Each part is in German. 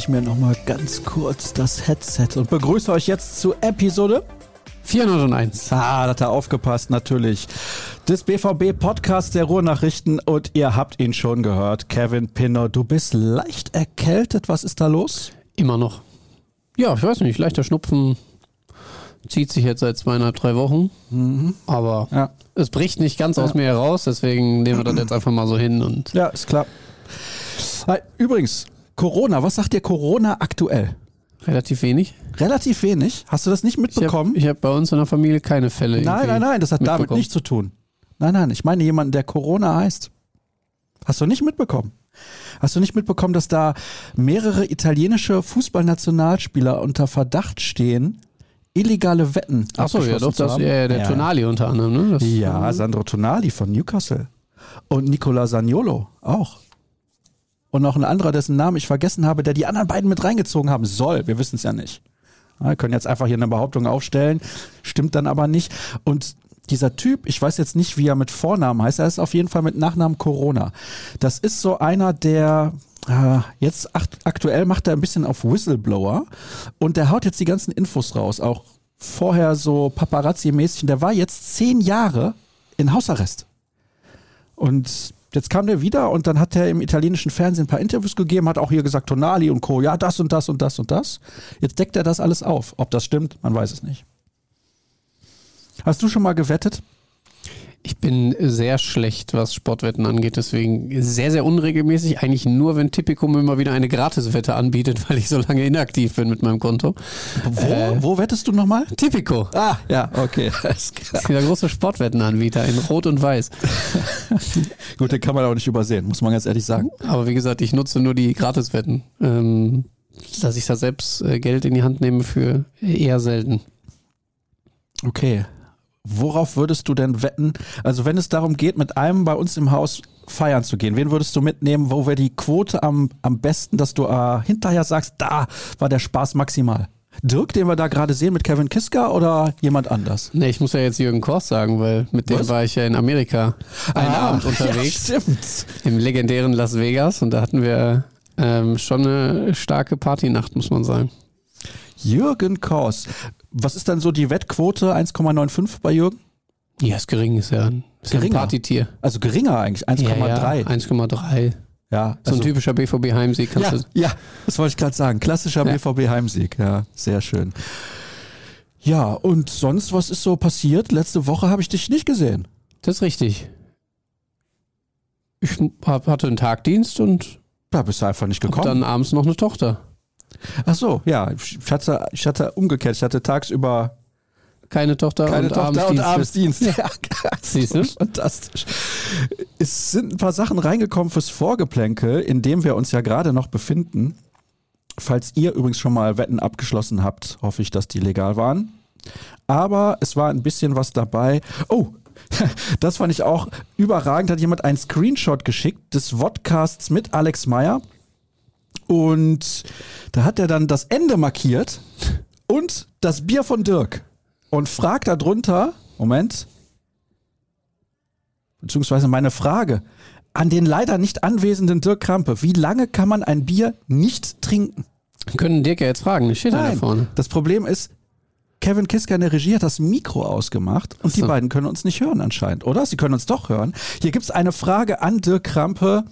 ich mir nochmal ganz kurz das Headset und begrüße euch jetzt zu Episode 401. Ah, da hat er aufgepasst, natürlich. Des BVB Podcast der Ruhrnachrichten und ihr habt ihn schon gehört. Kevin Pinner, du bist leicht erkältet. Was ist da los? Immer noch. Ja, ich weiß nicht, leichter Schnupfen zieht sich jetzt seit zweieinhalb, drei Wochen. Mhm. Aber Ja. es bricht nicht ganz aus mir heraus, deswegen nehmen wir das jetzt einfach mal so hin und Ja, ist klar. Übrigens, Corona, was sagt dir Corona aktuell? relativ wenig. Relativ wenig. Hast du das nicht Ich mitbekommen? habe ich hab bei uns in der Familie keine Fälle. Nein, nein, nein, das hat damit nichts zu tun. Nein, nein, ich meine jemanden, der Corona heißt. Hast du nicht mitbekommen? Hast du nicht mitbekommen, dass da mehrere italienische Fußballnationalspieler unter Verdacht stehen, illegale Wetten Achso, ja, doch, das, ja, der Ja. Tonali unter anderem, ne? Das, Ja, Sandro Tonali von Newcastle. Und Nicola Saniolo auch. Und noch ein anderer, dessen Namen ich vergessen habe, der die anderen beiden mit reingezogen haben soll. Wir wissen es ja nicht. Wir können jetzt einfach hier eine Behauptung aufstellen, stimmt dann aber nicht. Und dieser Typ, ich weiß jetzt nicht, wie er mit Vornamen heißt, er ist auf jeden Fall mit Nachnamen Corona. Das ist so einer, der äh, jetzt akt aktuell macht er ein bisschen auf Whistleblower und der haut jetzt die ganzen Infos raus. Auch vorher so Paparazzi-mäßig. Der war jetzt zehn Jahre in Hausarrest. Und jetzt kam der wieder und dann hat er im italienischen Fernsehen ein paar Interviews gegeben, hat auch hier gesagt, Tonali und Co., ja, das und das und das und das. Jetzt deckt er das alles auf. Ob das stimmt, man weiß es nicht. Hast du schon mal gewettet? Ich bin sehr schlecht, was Sportwetten angeht, deswegen sehr, sehr unregelmäßig. Eigentlich nur, wenn Tipico mir mal wieder eine Gratiswette anbietet, weil ich so lange inaktiv bin mit meinem Konto. Wo, Äh. wo wettest du nochmal? Tipico, Ah, ja, okay. Alles klar. dieser große Sportwettenanbieter in Rot und Weiß. Gut, den kann man auch nicht übersehen, muss man ganz ehrlich sagen. Aber wie gesagt, ich nutze nur die Gratiswetten. Ähm, dass ich da selbst äh, Geld in die Hand nehme für eher selten. Okay. Worauf würdest du denn wetten? Also, wenn es darum geht, mit einem bei uns im Haus feiern zu gehen, wen würdest du mitnehmen? Wo wäre die Quote am, am besten, dass du äh, hinterher sagst, da war der Spaß maximal? Dirk, den wir da gerade sehen mit Kevin Kiska oder jemand anders? Ne, ich muss ja jetzt Jürgen Kors sagen, weil mit dem Was? war ich ja in Amerika einen Ah, Abend unterwegs. Ja, stimmt. im legendären Las Vegas und da hatten wir ähm, schon eine starke Partynacht, muss man sagen. Jürgen Kors. Was ist dann so die Wettquote? 1,95 bei Jürgen? Ja, ist gering, ist ja ein, ist ja ein Geringer. Partytier. Also geringer eigentlich, 1,3. Ja, ja, 1,3. Ja, So ein also- typischer BVB-Heimsieg Ja, ja, das wollte ich gerade sagen. Klassischer Ja. BVB-Heimsieg. Ja, sehr schön. Ja, und sonst, was ist so passiert? Letzte Woche habe ich dich nicht gesehen. Das ist richtig. Ich hab, hatte einen Tagdienst und Da bist du einfach nicht gekommen. dann abends noch eine Tochter. Ach so, ja. Ich hatte, ich hatte umgekehrt. Ich hatte tagsüber Keine Tochter keine und Tochter und Abendsdienst. Abendsdienst. Ja, Siehst du? fantastisch. Es sind ein paar Sachen reingekommen fürs Vorgeplänkel, in dem wir uns ja gerade noch befinden. Falls ihr übrigens schon mal Wetten abgeschlossen habt, hoffe ich, dass die legal waren. Aber es war ein bisschen was dabei. Oh, das fand ich auch überragend. Hat jemand einen Screenshot geschickt des Vodcasts mit Alex Meyer. Und da hat er dann das Ende markiert und das Bier von Dirk. Und fragt darunter, Moment, beziehungsweise meine Frage an den leider nicht anwesenden Dirk Krampe. Wie lange kann man ein Bier nicht trinken? Können Dirk ja jetzt fragen, das steht da da vorne. Das Problem ist, Kevin Kiska in der Regie hat das Mikro ausgemacht und die so. beiden können uns nicht hören anscheinend, oder? Sie können uns doch hören. Hier gibt es eine Frage an Dirk Krampe,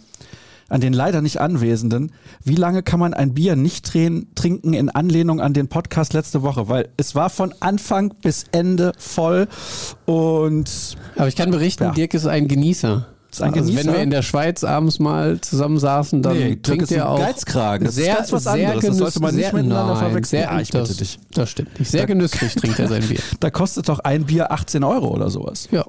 an den leider nicht Anwesenden. Wie lange kann man ein Bier nicht trin- trinken in Anlehnung an den Podcast letzte Woche? Weil es war von Anfang bis Ende voll und Aber ich kann berichten, Ja. Dirk ist ein Genießer. Ist ein also Genießer? wenn wir in der Schweiz abends mal zusammensaßen, dann Nee, trinkt ist er auch Geizkragen. Das ist sehr, ganz was sehr anderes. Das sollte man nicht miteinander nein, verwechseln. Sehr, Ja, ich bitte das, dich. Das stimmt nicht. Sehr genüsslich trinkt er sein Bier. da kostet doch ein Bier 18 Euro oder sowas. Ja.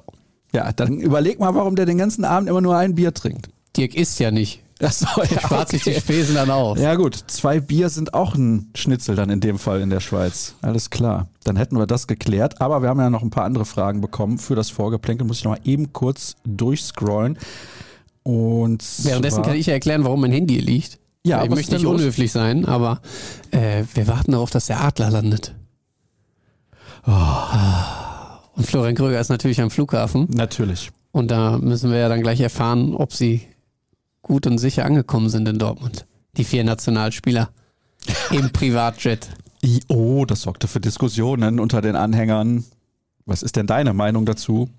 Ja, dann überleg mal, warum der den ganzen Abend immer nur ein Bier trinkt. Dirk isst ja nicht. Achso, Er spart sich die Spesen dann auf. Ja gut, zwei Bier sind auch ein Schnitzel dann in dem Fall in der Schweiz. Alles klar. Dann hätten wir das geklärt. Aber wir haben ja noch ein paar andere Fragen bekommen für das Vorgeplänkel. Muss ich noch mal eben kurz durchscrollen. Und Währenddessen kann ich ja erklären, warum mein Handy liegt. Ja, ich möchte nicht los? unhöflich sein, aber äh, wir warten darauf, dass der Adler landet. Oh. Und Florian Kröger ist natürlich am Flughafen. Natürlich. Und da müssen wir ja dann gleich erfahren, ob sie gut und sicher angekommen sind in Dortmund. Die vier Nationalspieler im Privatjet. Oh, das sorgte für Diskussionen unter den Anhängern. Was ist denn deine Meinung dazu?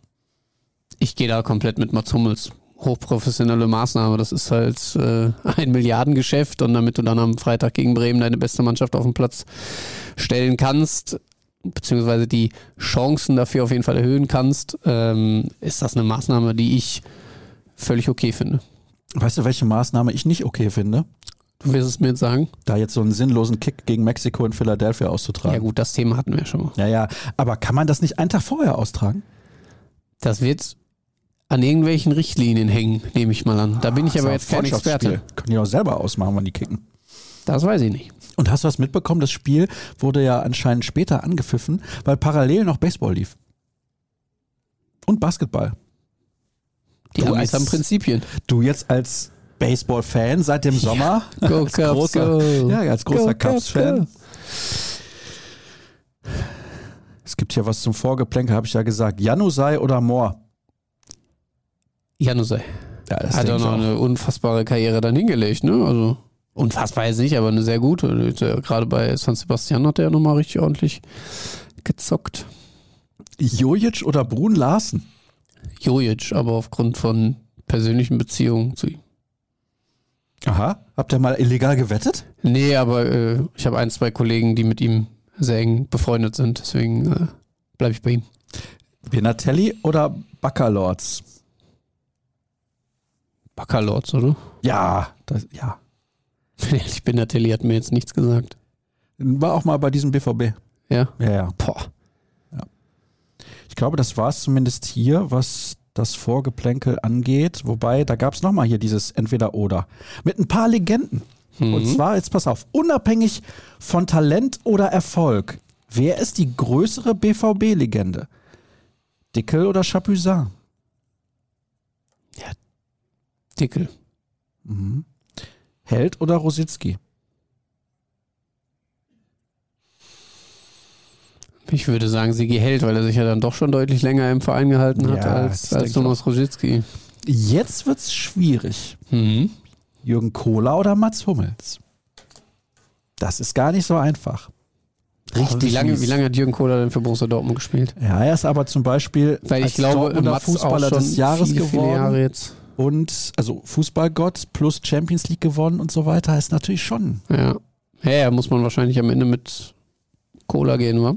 Ich gehe da komplett mit Mats Hummels. Hochprofessionelle Maßnahme. Das ist halt äh, ein Milliardengeschäft und damit du dann am Freitag gegen Bremen deine beste Mannschaft auf den Platz stellen kannst, beziehungsweise die Chancen dafür auf jeden Fall erhöhen kannst, ähm, ist das eine Maßnahme, die ich völlig okay finde. Weißt du, welche Maßnahme ich nicht okay finde? Du wirst es mir jetzt sagen? Da jetzt so einen sinnlosen Kick gegen Mexiko in Philadelphia auszutragen. Ja gut, das Thema hatten wir schon mal. Ja, ja. Aber kann man das nicht einen Tag vorher austragen? Das wird an irgendwelchen Richtlinien hängen, nehme ich mal an. Da bin ich aber Das jetzt kein Experte. Können die auch selber ausmachen, wann die kicken. Das weiß ich nicht. Und hast du was mitbekommen? Das Spiel wurde ja anscheinend später angepfiffen, weil parallel noch Baseball lief. Und Basketball. Die Du Amis als- haben Prinzipien. Du jetzt als Baseball-Fan seit dem Sommer, Go als Cubs, großer, go. ja, als großer Cubs-Fan. Es gibt hier was zum Vorgeplänkel, habe ich ja gesagt. Janusai oder Moore? Janusai. Ja, Hat ich noch eine unfassbare Karriere dann hingelegt, ne? Also unfassbar jetzt nicht, aber eine sehr gute. Ist ja Gerade bei San Sebastian hat er ja nochmal richtig ordentlich gezockt. Jojic oder Brun Larsen? Jojic, aber aufgrund von persönlichen Beziehungen zu ihm. Aha. Habt ihr mal illegal gewettet? Nee, aber äh, ich habe ein, zwei Kollegen, die mit ihm sehr eng befreundet sind, deswegen äh, bleibe ich bei ihm. Benatelli oder Baccalords? Baccalords, oder? Ja, das, ja. Wenn ich ehrlich bin, Natelli hat mir jetzt nichts gesagt. War auch mal bei diesem BVB. Ja? Ja, ja. Boah. Ich glaube, das war es zumindest hier, was das Vorgeplänkel angeht. Wobei, da gab es nochmal hier dieses Entweder-Oder. Mit ein paar Legenden. Und Mhm. zwar, jetzt pass auf, unabhängig von Talent oder Erfolg. Wer ist die größere BVB-Legende? Dickel oder Chapuisat? Dickel. Mhm. Held oder Rositzky? Ich würde sagen, Sigi hält, weil er sich ja dann doch schon deutlich länger im Verein gehalten hat Ja, als, als Thomas Rositzky. Jetzt wird's schwierig. Mhm. Jürgen Kohler oder Mats Hummels? Das ist gar nicht so einfach. Wie lange, wie lange hat Jürgen Kohler denn für Borussia Dortmund gespielt? Ja, er ist aber zum Beispiel Weil ich glaube, Mats Fußballer des Jahres viele, geworden viele Jahre jetzt. und also Fußballgott plus Champions League gewonnen und so weiter ist natürlich schon. Ja. Ja, ja, muss man wahrscheinlich am Ende mit Cola gehen, wa?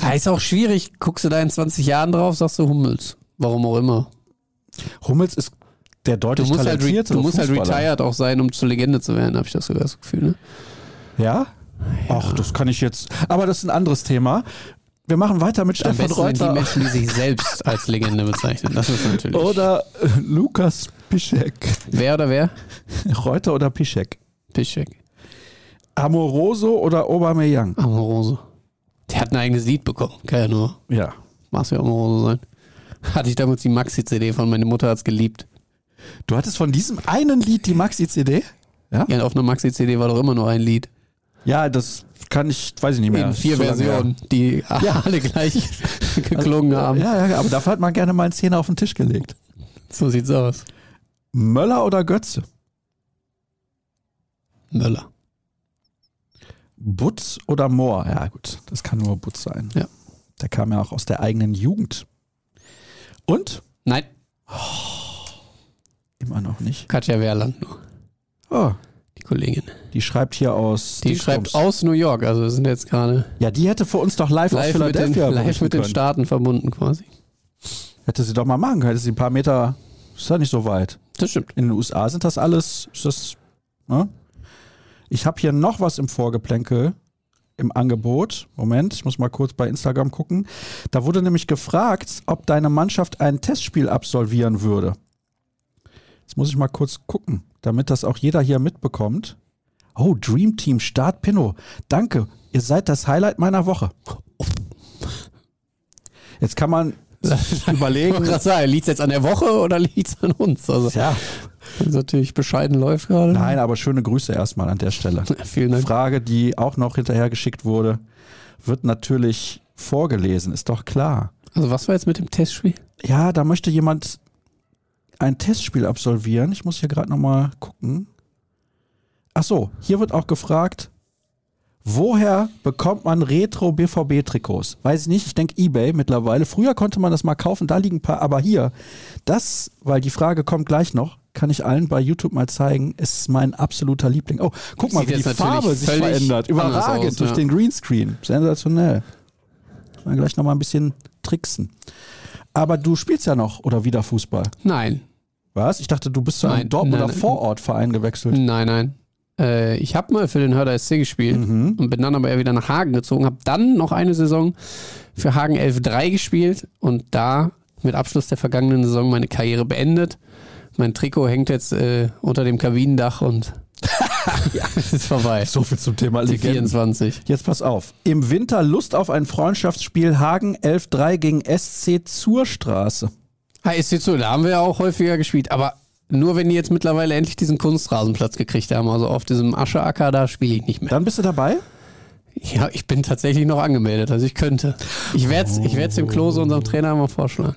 Ja, ist auch schwierig. Guckst du da in 20 Jahren drauf, sagst du Hummels. Warum auch immer. Hummels ist der Du deutlich musst, halt, du musst halt retired auch sein, um zur Legende zu werden, habe ich das sogar das Gefühl. Ne? Ja? Ach, das kann ich jetzt. Aber das ist ein anderes Thema. Wir machen weiter mit Am Stefan besten sind die Reuter Menschen, die sich selbst als Legende bezeichnen. Das ist natürlich. oder äh, Lukas Piszek. Wer oder wer? Reuter oder Piszek? Piszek. Amoroso oder Aubameyang? Amoroso. Der hat ein eigenes Lied bekommen. Kann ja nur Ja. Marcel Amoroso sein. Hatte ich damals die Maxi-CD von meine Mutter hat's geliebt. Du hattest von diesem einen Lied die Maxi-CD? Ja? Ja, auf einer Maxi-CD war doch immer nur ein Lied. Ja, das kann ich, weiß ich nicht mehr. In vier So. Versionen, die alle gleich geklungen haben. Ja, ja, aber dafür hat man gerne mal einen Zehner auf den Tisch gelegt. So sieht's aus. Möller oder Götze? Möller. Butz oder Mohr? Ja, gut, das kann nur Butz sein. Ja. Der kam ja auch aus der eigenen Jugend. Und? Nein, Immer noch nicht. Katja Wehrland nur, Oh, die Kollegin. die schreibt hier aus. Die Dingsbums. schreibt aus New York, also wir sind jetzt gerade Ja, die hätte für uns doch live, aus live, mit den, Philadelphia live mit den können. Staaten verbunden quasi. Hätte sie doch mal machen können. Hätte sie ein paar Meter. Ist ja nicht so weit. Das stimmt. In den USA sind das alles. Ist das, ne? Ich habe hier noch was im Vorgeplänkel im Angebot. Moment, ich muss mal kurz bei Instagram gucken. Da wurde nämlich gefragt, ob deine Mannschaft ein Testspiel absolvieren würde. Jetzt muss ich mal kurz gucken, damit das auch jeder hier mitbekommt. Oh, Dream Team, Start Pinno. Danke, ihr seid das Highlight meiner Woche. Jetzt kann man überlegen. Liegt es jetzt an der Woche oder liegt es an uns? Also, Ja, das ist natürlich bescheiden läuft gerade. nein, aber schöne Grüße erstmal an der Stelle. Vielen Dank. Frage, die auch noch hinterher geschickt wurde, wird natürlich vorgelesen, ist doch klar. Also was war jetzt mit dem Testspiel? Ja, da möchte jemand ein Testspiel absolvieren. Ich muss hier gerade nochmal gucken. Ach so, hier wird auch gefragt, woher bekommt man Retro-BVB-Trikots? Weiß ich nicht, ich denke Ebay mittlerweile. Früher konnte man das mal kaufen, da liegen ein paar, aber hier, das, weil die Frage kommt gleich noch, kann ich allen bei YouTube mal zeigen, ist mein absoluter Liebling. Oh, guck mal, wie die Farbe sich verändert. Überragend aus, durch ja. den Greenscreen. Sensationell. Muss man gleich noch mal ein bisschen tricksen. Aber du spielst ja noch oder wieder Fußball. Nein, Was? Ich dachte, du bist zu einem Nein, Dortmunder nein. Vorortverein gewechselt. nein, nein. Äh, ich habe mal für den Hörder SC gespielt Mhm. und bin dann aber eher wieder nach Hagen gezogen, habe dann noch eine Saison für Hagen 11-3 gespielt und da mit Abschluss der vergangenen Saison meine Karriere beendet. Mein Trikot hängt jetzt äh, unter dem Kabinendach und es ist vorbei. So viel zum Thema Die Legenden. 24. Jetzt pass auf. Im Winter Lust auf ein Freundschaftsspiel Hagen 11-3 gegen SC zur Straße. Ah, jetzt so, da haben wir ja auch häufiger gespielt, aber nur wenn die jetzt mittlerweile endlich diesen Kunstrasenplatz gekriegt haben, also auf diesem Ascheacker, da spiele ich nicht mehr. Dann bist du dabei? Ja, ich bin tatsächlich noch angemeldet, also ich könnte. Ich werde es ich werd's dem Klose, unserem Trainer, mal vorschlagen.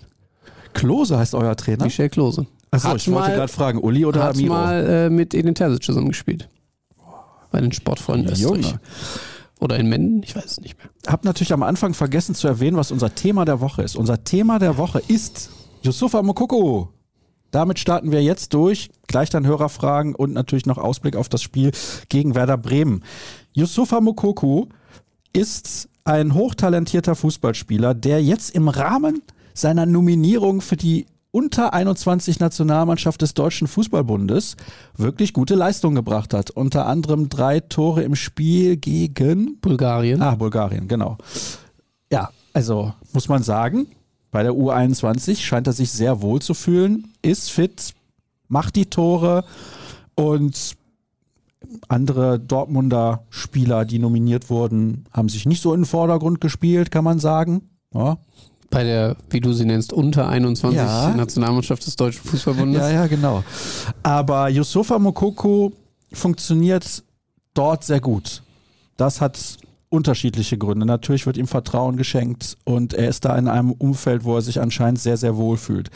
Klose heißt euer Trainer? Michel Klose. Achso, ich wollte gerade fragen, Uli oder Hat Miro? mal äh, mit Edin Terzic zusammen gespielt. Bei den Sportfreunden Österreich. Oder in Menden, ich weiß es nicht mehr. Hab natürlich am Anfang vergessen zu erwähnen, was unser Thema der Woche ist. Unser Thema der Woche ist Yusufa Mokoko. Damit starten wir jetzt durch. Gleich dann Hörerfragen und natürlich noch Ausblick auf das Spiel gegen Werder Bremen. Yusufa Mokoko ist ein hochtalentierter Fußballspieler, der jetzt im Rahmen seiner Nominierung für die unter 21 Nationalmannschaft des Deutschen Fußballbundes wirklich gute Leistung gebracht hat. Unter anderem drei Tore im Spiel gegen Bulgarien. Ah, Bulgarien, genau. Ja, also muss man sagen, bei der U21 scheint er sich sehr wohl zu fühlen, ist fit, macht die Tore und andere Dortmunder Spieler, die nominiert wurden, haben sich nicht so in den Vordergrund gespielt, kann man sagen. Ja, Bei der, wie du sie nennst, unter 21 Ja. Nationalmannschaft des Deutschen Fußballbundes. ja, ja, genau. Aber Yusufa Mokoko funktioniert dort sehr gut. Das hat unterschiedliche Gründe. Natürlich wird ihm Vertrauen geschenkt und er ist da in einem Umfeld, wo er sich anscheinend sehr, sehr wohl fühlt.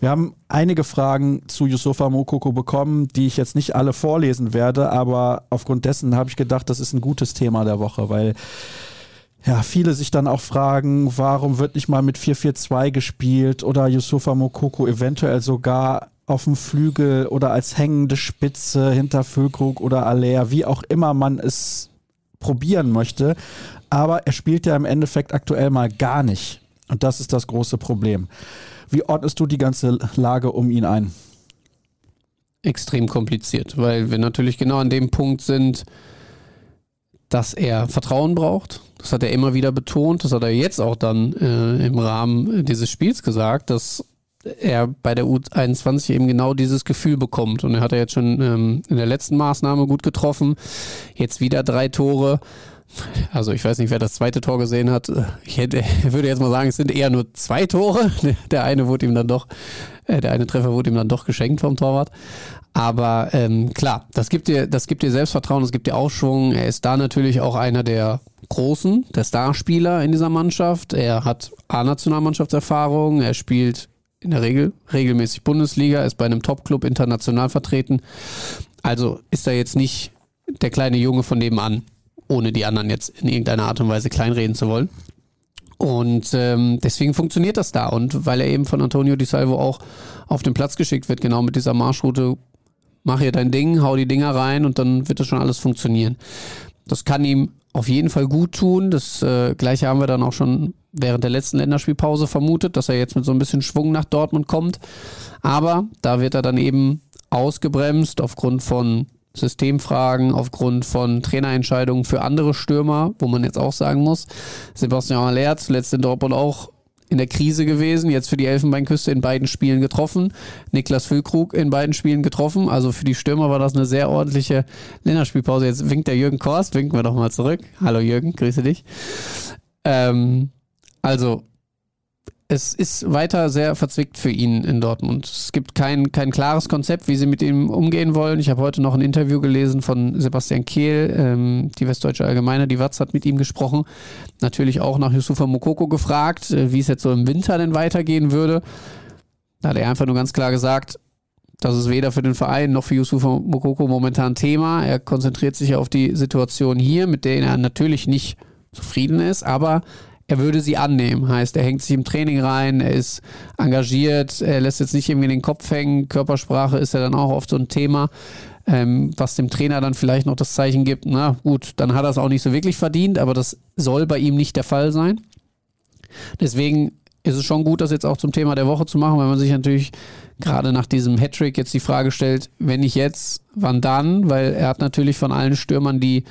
Wir haben einige Fragen zu Yusufa Mokoko bekommen, die ich jetzt nicht alle vorlesen werde, aber aufgrund dessen habe ich gedacht, das ist ein gutes Thema der Woche, weil ja, viele sich dann auch fragen, warum wird nicht mal mit 4-4-2 gespielt oder Yusufa Mokoko eventuell sogar auf dem Flügel oder als hängende Spitze hinter Füllkrug oder Aller, wie auch immer man es probieren möchte. Aber er spielt ja im Endeffekt aktuell mal gar nicht. Und das ist das große Problem. Wie ordnest du die ganze Lage um ihn ein? extrem kompliziert, weil wir natürlich genau an dem Punkt sind, dass er Vertrauen braucht. Das hat er immer wieder betont. Das hat er jetzt auch dann äh, im Rahmen dieses Spiels gesagt, dass er bei der U21 eben genau dieses Gefühl bekommt. Und er hat ja jetzt schon ähm, in der letzten Maßnahme gut getroffen. Jetzt wieder drei Tore. Also ich weiß nicht, wer das zweite Tor gesehen hat. Ich hätte, würde jetzt mal sagen, es sind eher nur zwei Tore. Der eine wurde ihm dann doch, äh, der eine Treffer wurde ihm dann doch geschenkt vom Torwart. Aber ähm, klar, das gibt dir, das gibt dir Selbstvertrauen, das gibt dir Aufschwung. Er ist da natürlich auch einer der Großen, der Starspieler in dieser Mannschaft. Er hat A-Nationalmannschaftserfahrung, er spielt in der Regel regelmäßig Bundesliga, ist bei einem Top-Club international vertreten. Also ist er jetzt nicht der kleine Junge von nebenan, ohne die anderen jetzt in irgendeiner Art und Weise kleinreden zu wollen. Und ähm, deswegen funktioniert das da. Und weil er eben von Antonio Di Salvo auch auf den Platz geschickt wird, genau mit dieser Marschroute, mach hier dein Ding, hau die Dinger rein und dann wird das schon alles funktionieren. Das kann ihm auf jeden Fall gut tun. Das äh, gleiche haben wir dann auch schon während der letzten Länderspielpause vermutet, dass er jetzt mit so ein bisschen Schwung nach Dortmund kommt. Aber da wird er dann eben ausgebremst aufgrund von Systemfragen, aufgrund von Trainerentscheidungen für andere Stürmer, wo man jetzt auch sagen muss, Sebastian Aller zuletzt in Dortmund auch in der Krise gewesen, jetzt für die Elfenbeinküste in beiden Spielen getroffen, Niklas Füllkrug in beiden Spielen getroffen, also für die Stürmer war das eine sehr ordentliche Länderspielpause. Jetzt winkt der Jürgen Korst, winken wir doch mal zurück. Hallo Jürgen, grüße dich. Ähm, also es ist weiter sehr verzwickt für ihn in Dortmund. Es gibt kein, kein klares Konzept, wie sie mit ihm umgehen wollen. Ich habe heute noch ein Interview gelesen von Sebastian Kehl, ähm, die Westdeutsche Allgemeine, die Watz hat mit ihm gesprochen. Natürlich auch nach Yusufa Mokoko gefragt, äh, wie es jetzt so im Winter denn weitergehen würde. Da hat er einfach nur ganz klar gesagt, Das ist weder für den Verein noch für Yusufa Mokoko momentan Thema. Er konzentriert sich auf die Situation hier, mit der er natürlich nicht zufrieden ist, aber er würde sie annehmen. Heißt, er hängt sich im Training rein, er ist engagiert, er lässt jetzt nicht irgendwie den Kopf hängen. Körpersprache ist ja dann auch oft so ein Thema, ähm, was dem Trainer dann vielleicht noch das Zeichen gibt, na gut, dann hat er es auch nicht so wirklich verdient, aber das soll bei ihm nicht der Fall sein. Deswegen ist es schon gut, das jetzt auch zum Thema der Woche zu machen, weil man sich natürlich gerade nach diesem Hattrick jetzt die Frage stellt, wenn nicht jetzt, wann dann? Weil er hat natürlich von allen Stürmern die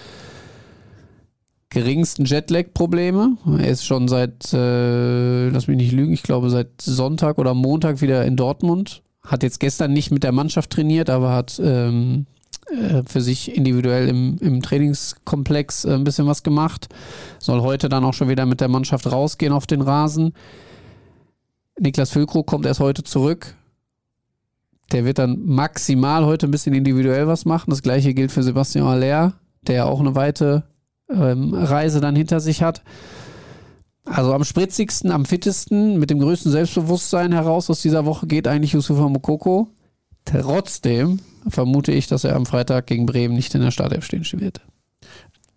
geringsten Jetlag-Probleme. Er ist schon seit, äh, lass mich nicht lügen, ich glaube seit Sonntag oder Montag wieder in Dortmund. Hat jetzt gestern nicht mit der Mannschaft trainiert, aber hat ähm, äh, für sich individuell im, im Trainingskomplex äh, ein bisschen was gemacht. Soll heute dann auch schon wieder mit der Mannschaft rausgehen auf den Rasen. Niklas Füllkrug kommt erst heute zurück. Der wird dann maximal heute ein bisschen individuell was machen. Das gleiche gilt für Sebastian Aller, der auch eine weite ähm, Reise dann hinter sich hat. Also am spritzigsten, am fittesten, mit dem größten Selbstbewusstsein heraus aus dieser Woche geht eigentlich Yusufa Mokoko. Trotzdem vermute ich, dass er am Freitag gegen Bremen nicht in der Startelf stehen wird.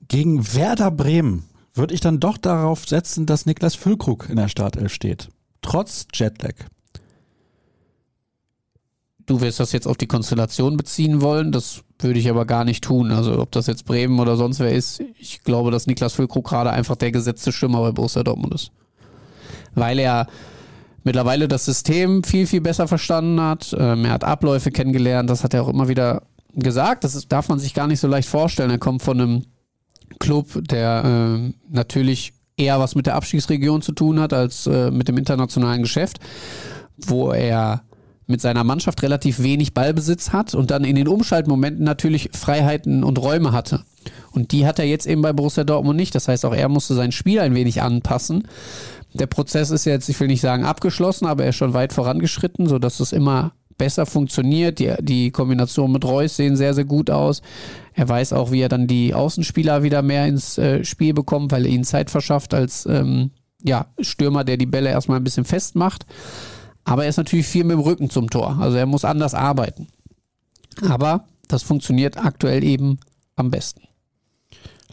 Gegen Werder Bremen würde ich dann doch darauf setzen, dass Niklas Füllkrug in der Startelf steht. Trotz Jetlag. Du wirst das jetzt auf die Konstellation beziehen wollen. Das würde ich aber gar nicht tun. Also ob das jetzt Bremen oder sonst wer ist, ich glaube, dass Niklas Füllkrug gerade einfach der gesetzte Stürmer bei Borussia Dortmund ist. Weil er mittlerweile das System viel, viel besser verstanden hat. Ähm, er hat Abläufe kennengelernt, das hat er auch immer wieder gesagt. Das darf man sich gar nicht so leicht vorstellen. Er kommt von einem Club, der äh, natürlich eher was mit der Abstiegsregion zu tun hat als äh, mit dem internationalen Geschäft, wo er mit seiner Mannschaft relativ wenig Ballbesitz hat und dann in den Umschaltmomenten natürlich Freiheiten und Räume hatte. Und die hat er jetzt eben bei Borussia Dortmund nicht. Das heißt, auch er musste sein Spiel ein wenig anpassen. Der Prozess ist jetzt, ich will nicht sagen abgeschlossen, aber er ist schon weit vorangeschritten, sodass es immer besser funktioniert. Die, die Kombination mit Reus sehen sehr, sehr gut aus. Er weiß auch, wie er dann die Außenspieler wieder mehr ins äh, Spiel bekommt, weil er ihnen Zeit verschafft als ähm, ja, Stürmer, der die Bälle erstmal ein bisschen festmacht. Aber er ist natürlich viel mit dem Rücken zum Tor. Also er muss anders arbeiten. Aber das funktioniert aktuell eben am besten.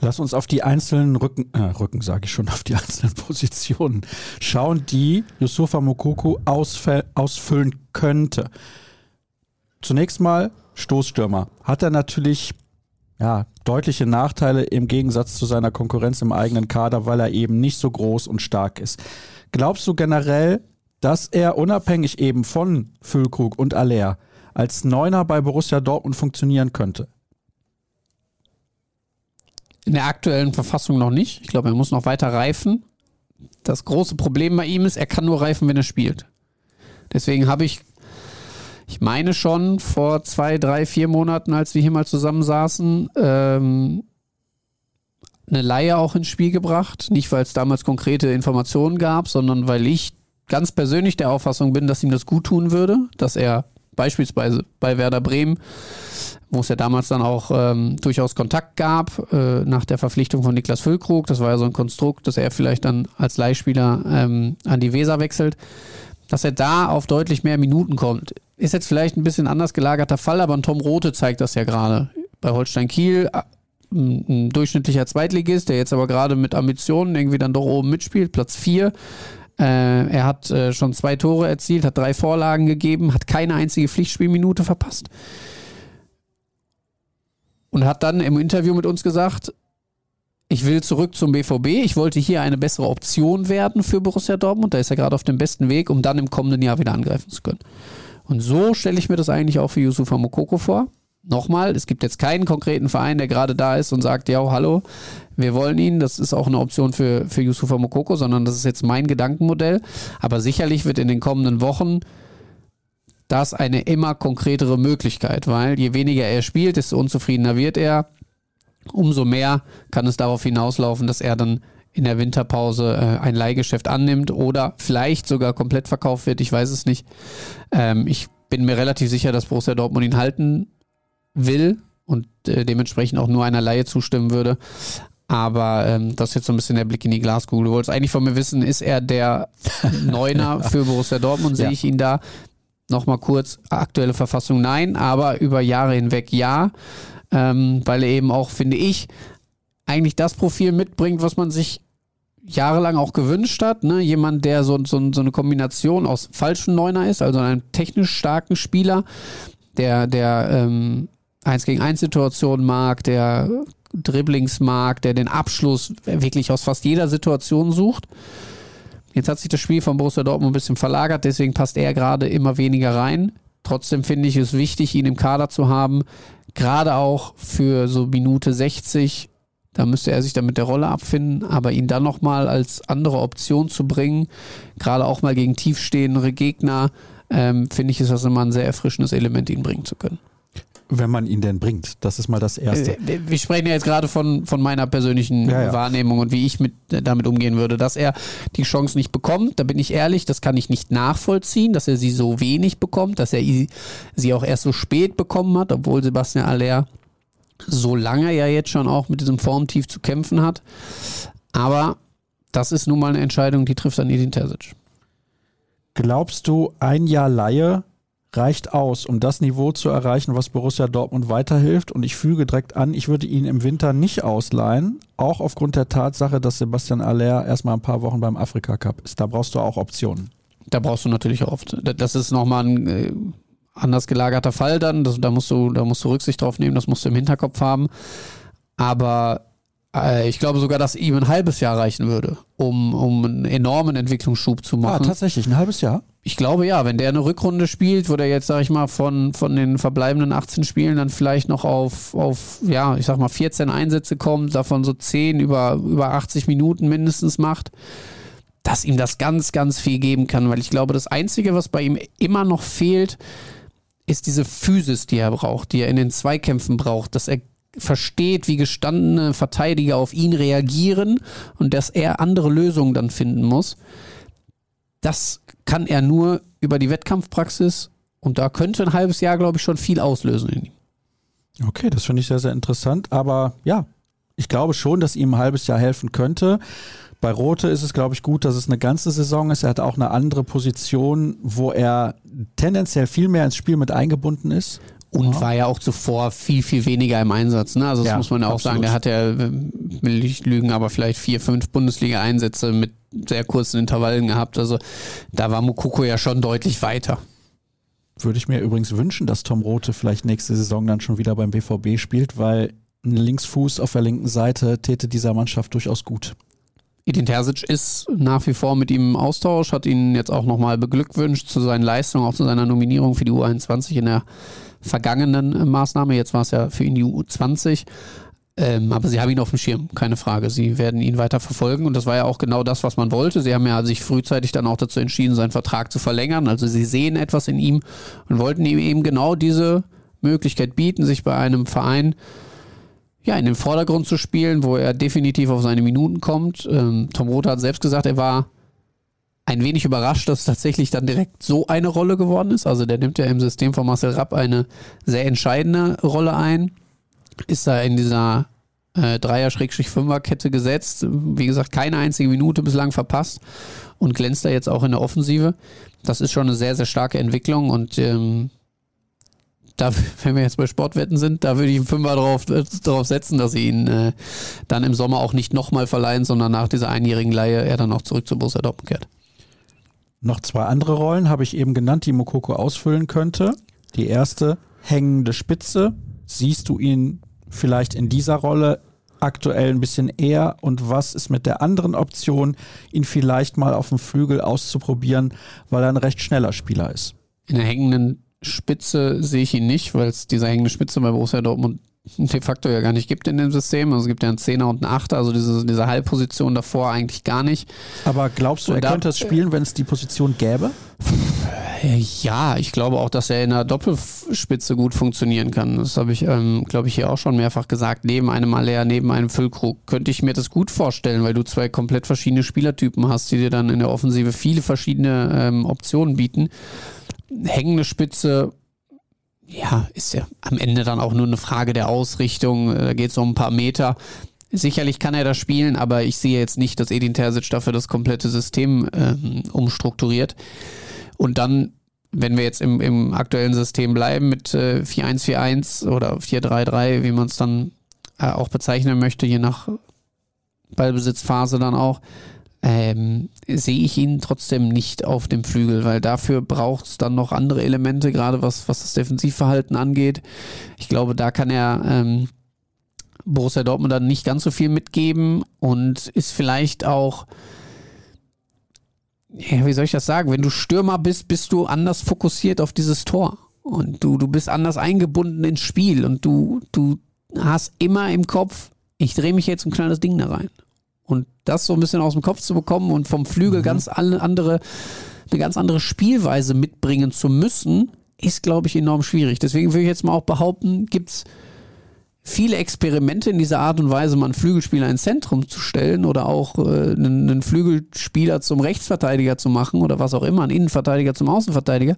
Lass uns auf die einzelnen Rücken, äh, Rücken sage ich schon, auf die einzelnen Positionen schauen, die Yusufa Mokoko ausfüllen könnte. Zunächst mal Stoßstürmer. Hat er natürlich ja, deutliche Nachteile im Gegensatz zu seiner Konkurrenz im eigenen Kader, weil er eben nicht so groß und stark ist. Glaubst du generell, dass er unabhängig eben von Füllkrug und Aller als Neuner bei Borussia Dortmund funktionieren könnte? In der aktuellen Verfassung noch nicht. Ich glaube, er muss noch weiter reifen. Das große Problem bei ihm ist, er kann nur reifen, wenn er spielt. Deswegen habe ich, ich meine schon vor zwei, drei, vier Monaten, als wir hier mal zusammensaßen, ähm, eine Laie auch ins Spiel gebracht. Nicht, weil es damals konkrete Informationen gab, sondern weil ich ganz persönlich der Auffassung bin, dass ihm das gut tun würde, dass er beispielsweise bei Werder Bremen, wo es ja damals dann auch ähm, durchaus Kontakt gab äh, nach der Verpflichtung von Niklas Füllkrug, das war ja so ein Konstrukt, dass er vielleicht dann als Leihspieler ähm, an die Weser wechselt, dass er da auf deutlich mehr Minuten kommt. Ist jetzt vielleicht ein bisschen anders gelagerter Fall, aber ein Tom Rote zeigt das ja gerade. Bei Holstein Kiel äh, ein durchschnittlicher Zweitligist, der jetzt aber gerade mit Ambitionen irgendwie dann doch oben mitspielt, Platz 4, äh, er hat äh, schon zwei Tore erzielt, hat drei Vorlagen gegeben, hat keine einzige Pflichtspielminute verpasst. Und hat dann im Interview mit uns gesagt, ich will zurück zum BVB. Ich wollte hier eine bessere Option werden für Borussia Dortmund. Da ist er gerade auf dem besten Weg, um dann im kommenden Jahr wieder angreifen zu können. Und so stelle ich mir das eigentlich auch für Yusufa Mokoko vor nochmal, es gibt jetzt keinen konkreten Verein, der gerade da ist und sagt, ja, hallo, wir wollen ihn. Das ist auch eine Option für, für Yusufa Mokoko, sondern das ist jetzt mein Gedankenmodell. Aber sicherlich wird in den kommenden Wochen das eine immer konkretere Möglichkeit, weil je weniger er spielt, desto unzufriedener wird er. Umso mehr kann es darauf hinauslaufen, dass er dann in der Winterpause äh, ein Leihgeschäft annimmt oder vielleicht sogar komplett verkauft wird. Ich weiß es nicht. Ähm, ich bin mir relativ sicher, dass Borussia Dortmund ihn halten will und äh, dementsprechend auch nur einer Laie zustimmen würde. Aber ähm, das ist jetzt so ein bisschen der Blick in die Glaskugel. Du wolltest eigentlich von mir wissen, ist er der Neuner für Borussia Dortmund? Sehe ja. ich ihn da? Nochmal kurz, aktuelle Verfassung nein, aber über Jahre hinweg ja, ähm, weil er eben auch, finde ich, eigentlich das Profil mitbringt, was man sich jahrelang auch gewünscht hat. Ne? Jemand, der so, so, so eine Kombination aus falschen Neuner ist, also einem technisch starken Spieler, der, der ähm, 1 gegen 1 Situationen mag, der Dribblings mag, der den Abschluss wirklich aus fast jeder Situation sucht. Jetzt hat sich das Spiel von Borussia Dortmund ein bisschen verlagert, deswegen passt er gerade immer weniger rein. Trotzdem finde ich es wichtig, ihn im Kader zu haben, gerade auch für so Minute 60. Da müsste er sich dann mit der Rolle abfinden, aber ihn dann nochmal als andere Option zu bringen, gerade auch mal gegen tiefstehendere Gegner, ähm, finde ich, ist das immer ein sehr erfrischendes Element, ihn bringen zu können wenn man ihn denn bringt. Das ist mal das Erste. Äh, wir sprechen ja jetzt gerade von, von meiner persönlichen ja, ja. Wahrnehmung und wie ich mit, damit umgehen würde. Dass er die Chance nicht bekommt, da bin ich ehrlich, das kann ich nicht nachvollziehen, dass er sie so wenig bekommt, dass er sie auch erst so spät bekommen hat, obwohl Sebastian Aller so lange ja jetzt schon auch mit diesem Formtief zu kämpfen hat. Aber das ist nun mal eine Entscheidung, die trifft dann Edin Terzic. Glaubst du, ein Jahr Laie reicht aus, um das Niveau zu erreichen, was Borussia Dortmund weiterhilft. Und ich füge direkt an, ich würde ihn im Winter nicht ausleihen, auch aufgrund der Tatsache, dass Sebastian Aller erstmal ein paar Wochen beim Afrika Cup ist. Da brauchst du auch Optionen. Da brauchst du natürlich auch oft. Das ist nochmal ein äh, anders gelagerter Fall dann. Das, da, musst du, da musst du Rücksicht drauf nehmen, das musst du im Hinterkopf haben. Aber ich glaube sogar, dass ihm ein halbes Jahr reichen würde, um, um einen enormen Entwicklungsschub zu ah, machen. Ah, tatsächlich, ein halbes Jahr? Ich glaube ja, wenn der eine Rückrunde spielt, wo der jetzt, sag ich mal, von, von den verbleibenden 18 Spielen dann vielleicht noch auf, auf, ja, ich sag mal, 14 Einsätze kommt, davon so 10 über, über 80 Minuten mindestens macht, dass ihm das ganz, ganz viel geben kann, weil ich glaube, das Einzige, was bei ihm immer noch fehlt, ist diese Physis, die er braucht, die er in den Zweikämpfen braucht, dass er versteht, wie gestandene Verteidiger auf ihn reagieren und dass er andere Lösungen dann finden muss. Das kann er nur über die Wettkampfpraxis und da könnte ein halbes Jahr, glaube ich, schon viel auslösen in ihm. Okay, das finde ich sehr, sehr interessant. Aber ja, ich glaube schon, dass ihm ein halbes Jahr helfen könnte. Bei Rote ist es, glaube ich, gut, dass es eine ganze Saison ist. Er hat auch eine andere Position, wo er tendenziell viel mehr ins Spiel mit eingebunden ist. Und ja. war ja auch zuvor viel, viel weniger im Einsatz. Ne? Also das ja, muss man ja auch absolut. sagen. Der hat ja, will ich lügen, aber vielleicht vier, fünf Bundesliga-Einsätze mit sehr kurzen Intervallen gehabt. Also da war Mukoko ja schon deutlich weiter. Würde ich mir übrigens wünschen, dass Tom Rote vielleicht nächste Saison dann schon wieder beim BVB spielt, weil ein Linksfuß auf der linken Seite täte dieser Mannschaft durchaus gut. Edin Terzic ist nach wie vor mit ihm im Austausch, hat ihn jetzt auch nochmal beglückwünscht zu seinen Leistungen, auch zu seiner Nominierung für die U21 in der vergangenen Maßnahme. Jetzt war es ja für ihn die U20. Ähm, aber sie haben ihn auf dem Schirm, keine Frage. Sie werden ihn weiter verfolgen und das war ja auch genau das, was man wollte. Sie haben ja sich frühzeitig dann auch dazu entschieden, seinen Vertrag zu verlängern. Also sie sehen etwas in ihm und wollten ihm eben genau diese Möglichkeit bieten, sich bei einem Verein ja, in den Vordergrund zu spielen, wo er definitiv auf seine Minuten kommt. Ähm, Tom Roth hat selbst gesagt, er war ein wenig überrascht, dass tatsächlich dann direkt so eine Rolle geworden ist. Also der nimmt ja im System von Marcel Rapp eine sehr entscheidende Rolle ein ist da in dieser äh, Dreier-Fünfer-Kette gesetzt. Wie gesagt, keine einzige Minute bislang verpasst und glänzt da jetzt auch in der Offensive. Das ist schon eine sehr, sehr starke Entwicklung und ähm, da, wenn wir jetzt bei Sportwetten sind, da würde ich einen Fünfer drauf, äh, drauf setzen, dass sie ihn äh, dann im Sommer auch nicht nochmal verleihen, sondern nach dieser einjährigen Leihe er dann auch zurück zu Borussia Dortmund kehrt. Noch zwei andere Rollen habe ich eben genannt, die Mokoko ausfüllen könnte. Die erste, hängende Spitze. Siehst du ihn vielleicht in dieser Rolle aktuell ein bisschen eher und was ist mit der anderen Option, ihn vielleicht mal auf dem Flügel auszuprobieren, weil er ein recht schneller Spieler ist? In der hängenden Spitze sehe ich ihn nicht, weil es diese hängende Spitze bei Borussia Dortmund de facto ja gar nicht gibt in dem System. Also es gibt ja einen Zehner und einen Achter, also diese, diese Halbposition davor eigentlich gar nicht. Aber glaubst du, er da, könnte es spielen, wenn es die Position gäbe? Ja, ich glaube auch, dass er in der Doppelspitze gut funktionieren kann. Das habe ich, ähm, glaube ich, hier auch schon mehrfach gesagt. Neben einem Aller, neben einem Füllkrug könnte ich mir das gut vorstellen, weil du zwei komplett verschiedene Spielertypen hast, die dir dann in der Offensive viele verschiedene ähm, Optionen bieten. Hängende Spitze, ja, ist ja am Ende dann auch nur eine Frage der Ausrichtung. Da geht es um ein paar Meter. Sicherlich kann er das spielen, aber ich sehe jetzt nicht, dass Edin Terzic dafür das komplette System ähm, umstrukturiert. Und dann wenn wir jetzt im, im aktuellen System bleiben mit äh, 4-1-4-1 oder 4-3-3, wie man es dann äh, auch bezeichnen möchte, je nach Ballbesitzphase dann auch, ähm, sehe ich ihn trotzdem nicht auf dem Flügel, weil dafür braucht es dann noch andere Elemente, gerade was, was das Defensivverhalten angeht. Ich glaube, da kann er ähm, Borussia Dortmund dann nicht ganz so viel mitgeben und ist vielleicht auch ja, wie soll ich das sagen? Wenn du Stürmer bist, bist du anders fokussiert auf dieses Tor. Und du, du bist anders eingebunden ins Spiel und du, du hast immer im Kopf, ich drehe mich jetzt ein kleines Ding da rein. Das so ein bisschen aus dem Kopf zu bekommen und vom Flügel mhm. ganz andere, eine ganz andere Spielweise mitbringen zu müssen, ist, glaube ich, enorm schwierig. Deswegen würde ich jetzt mal auch behaupten, gibt es viele Experimente in dieser Art und Weise, mal einen Flügelspieler ins Zentrum zu stellen oder auch äh, einen, einen, Flügelspieler zum Rechtsverteidiger zu machen oder was auch immer, einen Innenverteidiger zum Außenverteidiger.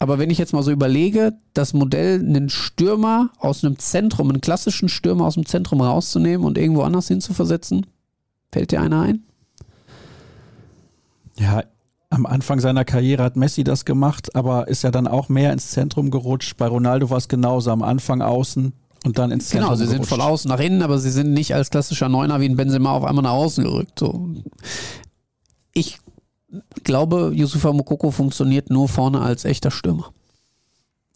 Aber wenn ich jetzt mal so überlege, das Modell, einen Stürmer aus einem Zentrum, einen klassischen Stürmer aus dem Zentrum rauszunehmen und irgendwo anders hinzuversetzen, fällt dir einer ein? Ja, am Anfang seiner Karriere hat Messi das gemacht, aber ist ja dann auch mehr ins Zentrum gerutscht. Bei Ronaldo war es genauso, am Anfang außen, und dann ins Zentrum Genau, sie gerutscht. sind von außen nach innen, aber sie sind nicht als klassischer Neuner wie ein Benzema auf einmal nach außen gerückt. So. Ich glaube, Yusufa Mokoko funktioniert nur vorne als echter Stürmer.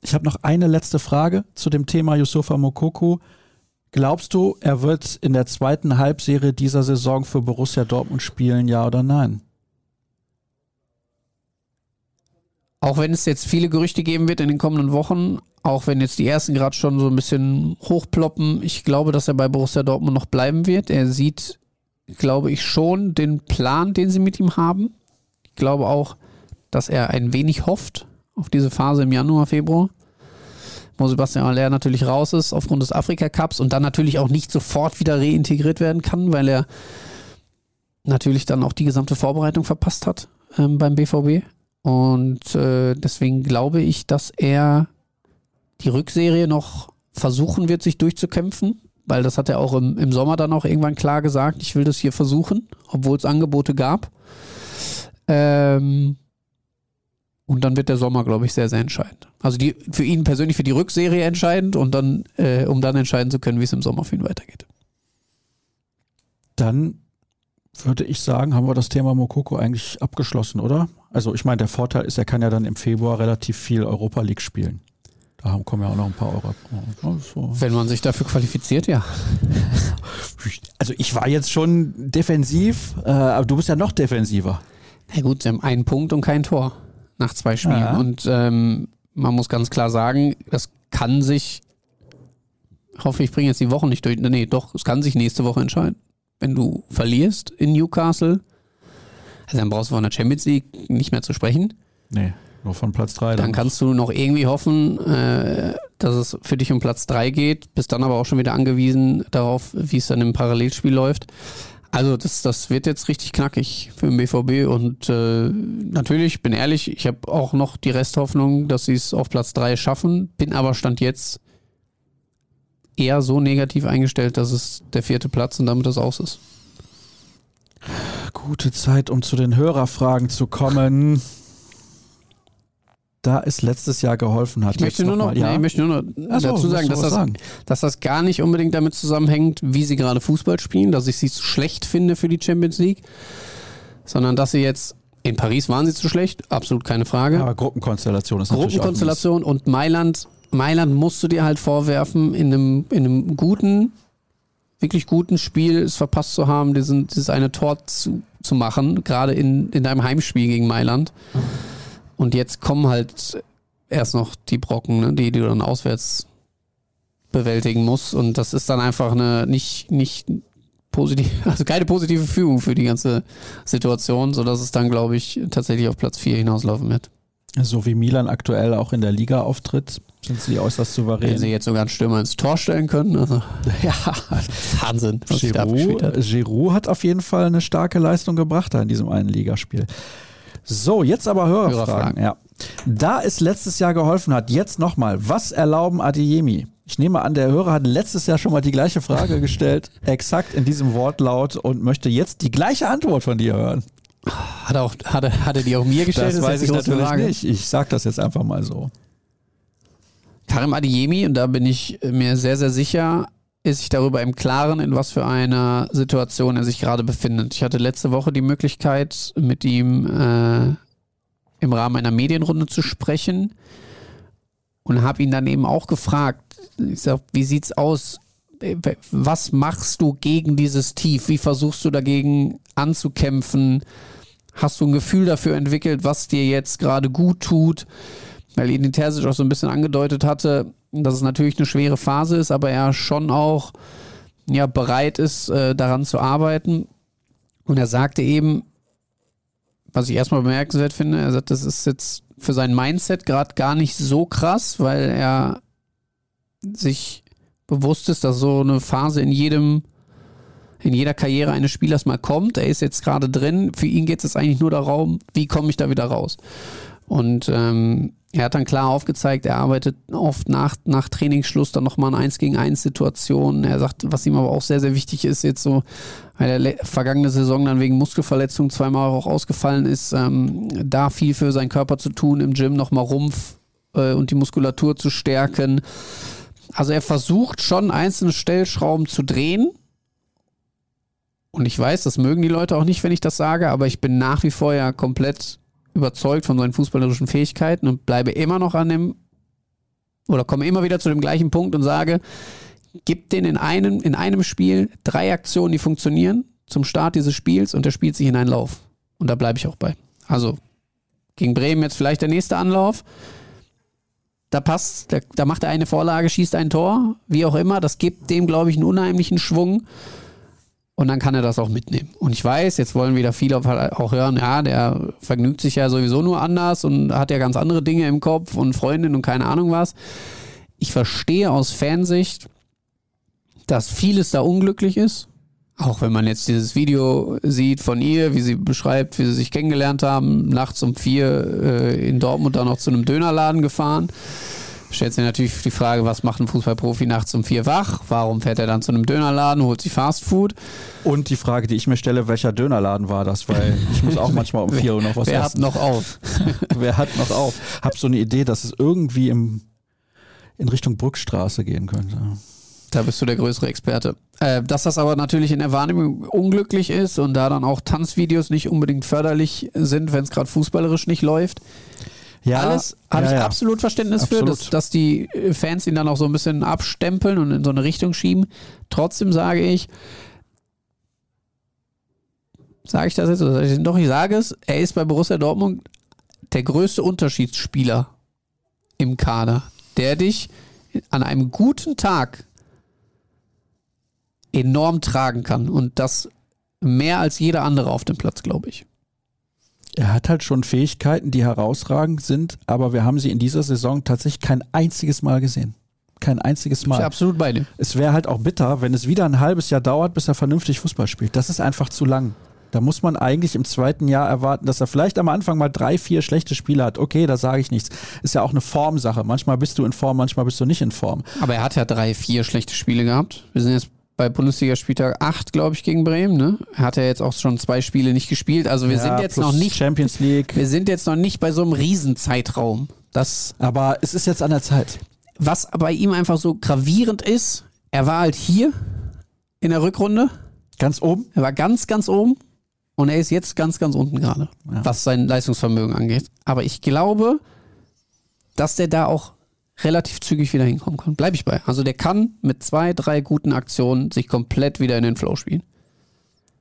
Ich habe noch eine letzte Frage zu dem Thema Yusufa Mokoko. Glaubst du, er wird in der zweiten Halbserie dieser Saison für Borussia Dortmund spielen, ja oder nein? Auch wenn es jetzt viele Gerüchte geben wird in den kommenden Wochen, auch wenn jetzt die ersten gerade schon so ein bisschen hochploppen, ich glaube, dass er bei Borussia Dortmund noch bleiben wird. Er sieht, glaube ich, schon den Plan, den sie mit ihm haben. Ich glaube auch, dass er ein wenig hofft auf diese Phase im Januar, Februar, wo Sebastian Aller natürlich raus ist aufgrund des Afrika-Cups und dann natürlich auch nicht sofort wieder reintegriert werden kann, weil er natürlich dann auch die gesamte Vorbereitung verpasst hat ähm, beim BVB. Und äh, deswegen glaube ich, dass er die Rückserie noch versuchen wird, sich durchzukämpfen, weil das hat er auch im, im Sommer dann auch irgendwann klar gesagt, ich will das hier versuchen, obwohl es Angebote gab. Ähm, und dann wird der Sommer, glaube ich, sehr, sehr entscheidend. Also die, für ihn persönlich für die Rückserie entscheidend und dann, äh, um dann entscheiden zu können, wie es im Sommer für ihn weitergeht. Dann würde ich sagen, haben wir das Thema Mokoko eigentlich abgeschlossen, oder? Also ich meine, der Vorteil ist, er kann ja dann im Februar relativ viel Europa League spielen. Da kommen ja auch noch ein paar Euro. So. Wenn man sich dafür qualifiziert, ja. Also ich war jetzt schon defensiv, äh, aber du bist ja noch defensiver. Na gut, sie haben einen Punkt und kein Tor nach zwei Spielen. Ja. Und ähm, man muss ganz klar sagen, das kann sich, ich hoffe, ich bringe jetzt die Woche nicht durch. Nee, doch, es kann sich nächste Woche entscheiden. Wenn du verlierst in Newcastle, also dann brauchst du von der Champions League nicht mehr zu sprechen. Nee. Nur von Platz 3. Dann, dann kannst du noch irgendwie hoffen, äh, dass es für dich um Platz 3 geht, bist dann aber auch schon wieder angewiesen darauf, wie es dann im Parallelspiel läuft. Also das, das wird jetzt richtig knackig für den BVB und äh, natürlich, bin ehrlich, ich habe auch noch die Resthoffnung, dass sie es auf Platz 3 schaffen, bin aber Stand jetzt eher so negativ eingestellt, dass es der vierte Platz und damit das aus ist. Gute Zeit, um zu den Hörerfragen zu kommen da es letztes Jahr geholfen hat. Ich möchte, nur noch, mal, ja? nee, ich möchte nur noch so, dazu sagen, dass das, sagen? dass das gar nicht unbedingt damit zusammenhängt, wie sie gerade Fußball spielen, dass ich sie zu schlecht finde für die Champions League, sondern dass sie jetzt in Paris waren sie zu schlecht, absolut keine Frage. Aber Gruppenkonstellation ist Gruppenkonstellation und Mailand, Mailand musst du dir halt vorwerfen, in einem, in einem guten, wirklich guten Spiel es verpasst zu haben, diesen, dieses eine Tor zu, zu machen, gerade in, in deinem Heimspiel gegen Mailand. Und jetzt kommen halt erst noch die Brocken, ne, die, du dann auswärts bewältigen musst. Und das ist dann einfach eine nicht, nicht positive, also keine positive Fügung für die ganze Situation, sodass es dann, glaube ich, tatsächlich auf Platz 4 hinauslaufen wird. So wie Milan aktuell auch in der Liga auftritt, sind sie äußerst souverän. Wenn sie jetzt sogar einen Stürmer ins Tor stellen können. Also ja, Wahnsinn. Giroud, hat. Giroud hat auf jeden Fall eine starke Leistung gebracht da in diesem einen Ligaspiel. So, jetzt aber Hörerfragen. Hörerfragen. Ja. Da es letztes Jahr geholfen hat, jetzt nochmal, was erlauben Adeyemi? Ich nehme an, der Hörer hat letztes Jahr schon mal die gleiche Frage gestellt, exakt in diesem Wortlaut und möchte jetzt die gleiche Antwort von dir hören. Hat er, auch, hat, er, hat er die auch mir gestellt? Das, weiß ist ich natürlich Frage. nicht. Ich sag das jetzt einfach mal so. Karim Adiemi, und da bin ich mir sehr, sehr sicher, ist sich darüber im Klaren, in was für einer Situation er sich gerade befindet. Ich hatte letzte Woche die Möglichkeit, mit ihm äh, im Rahmen einer Medienrunde zu sprechen und habe ihn dann eben auch gefragt, ich sag, wie sieht's aus? Was machst du gegen dieses Tief? Wie versuchst du dagegen anzukämpfen? Hast du ein Gefühl dafür entwickelt, was dir jetzt gerade gut tut? Weil Edin Terzic auch so ein bisschen angedeutet hatte, dass es natürlich eine schwere Phase ist, aber er schon auch ja, bereit ist, äh, daran zu arbeiten. Und er sagte eben, was ich erstmal bemerkenswert finde, er sagt, das ist jetzt für sein Mindset gerade gar nicht so krass, weil er sich bewusst ist, dass so eine Phase in jedem, in jeder Karriere eines Spielers mal kommt. Er ist jetzt gerade drin. Für ihn geht es eigentlich nur darum, wie komme ich da wieder raus? Und ähm, er hat dann klar aufgezeigt, er arbeitet oft nach, nach Trainingsschluss dann nochmal in 1 gegen 1 Situationen. Er sagt, was ihm aber auch sehr, sehr wichtig ist, jetzt so, weil er vergangene Saison dann wegen Muskelverletzung zweimal auch ausgefallen ist, ähm, da viel für seinen Körper zu tun, im Gym nochmal Rumpf äh, und die Muskulatur zu stärken. Also er versucht schon einzelne Stellschrauben zu drehen. Und ich weiß, das mögen die Leute auch nicht, wenn ich das sage, aber ich bin nach wie vor ja komplett überzeugt von seinen fußballerischen Fähigkeiten und bleibe immer noch an dem oder komme immer wieder zu dem gleichen Punkt und sage, gib den in einem, in einem Spiel drei Aktionen, die funktionieren zum Start dieses Spiels und der spielt sich in einen Lauf. Und da bleibe ich auch bei. Also gegen Bremen jetzt vielleicht der nächste Anlauf. Da passt, da, da macht er eine Vorlage, schießt ein Tor, wie auch immer. Das gibt dem, glaube ich, einen unheimlichen Schwung. Und dann kann er das auch mitnehmen. Und ich weiß, jetzt wollen wieder viele auch hören, ja, der vergnügt sich ja sowieso nur anders und hat ja ganz andere Dinge im Kopf und Freundin und keine Ahnung was. Ich verstehe aus Fansicht, dass vieles da unglücklich ist. Auch wenn man jetzt dieses Video sieht von ihr, wie sie beschreibt, wie sie sich kennengelernt haben, nachts um vier äh, in Dortmund dann noch zu einem Dönerladen gefahren stellt sich natürlich die Frage, was macht ein Fußballprofi nachts um vier wach? Warum fährt er dann zu einem Dönerladen, holt sich Fastfood? Und die Frage, die ich mir stelle, welcher Dönerladen war das? Weil ich muss auch manchmal um vier Uhr noch was Wer hat essen. noch auf? Wer hat noch auf? Hab so eine Idee, dass es irgendwie im, in Richtung Brückstraße gehen könnte. Da bist du der größere Experte. Äh, dass das aber natürlich in der Wahrnehmung unglücklich ist und da dann auch Tanzvideos nicht unbedingt förderlich sind, wenn es gerade fußballerisch nicht läuft. Ja, Alles habe ja, ich ja. absolut Verständnis für, Absolut. dass, dass die Fans ihn dann auch so ein bisschen abstempeln und in so eine Richtung schieben. Trotzdem sage ich, sage ich das jetzt oder ich doch, ich sage es, er ist bei Borussia Dortmund der größte Unterschiedsspieler im Kader, der dich an einem guten Tag enorm tragen kann und das mehr als jeder andere auf dem Platz, glaube ich. Er hat halt schon Fähigkeiten, die herausragend sind, aber wir haben sie in dieser Saison tatsächlich kein einziges Mal gesehen. Kein einziges Ich Mal. absolut bei dir. Es wäre halt auch bitter, wenn es wieder ein halbes Jahr dauert, bis er vernünftig Fußball spielt. Das ist einfach zu lang. Da muss man eigentlich im zweiten Jahr erwarten, dass er vielleicht am Anfang mal drei, vier schlechte Spiele hat. Okay, da sage ich nichts. Ist ja auch eine Formsache. Manchmal bist du in Form, manchmal bist du nicht in Form. Aber er hat ja drei, vier schlechte Spiele gehabt. Wir sind jetzt bei Bundesliga-Spieltag 8, glaube ich, gegen Bremen. Ne? Er hat ja jetzt auch schon zwei Spiele nicht gespielt. Also wir Ja, sind jetzt noch nicht, Champions League. wir sind jetzt noch nicht bei so einem Riesenzeitraum. Das, Aber es ist jetzt an der Zeit. was bei ihm einfach so gravierend ist, er war halt hier in der Rückrunde. Ganz oben. Er war ganz, ganz oben. Und er ist jetzt ganz, ganz unten gerade, Ja. was sein Leistungsvermögen angeht. Aber ich glaube, dass der da auch relativ zügig wieder hinkommen kann. Bleibe ich bei. Also der kann mit zwei, drei guten Aktionen sich komplett wieder in den Flow spielen.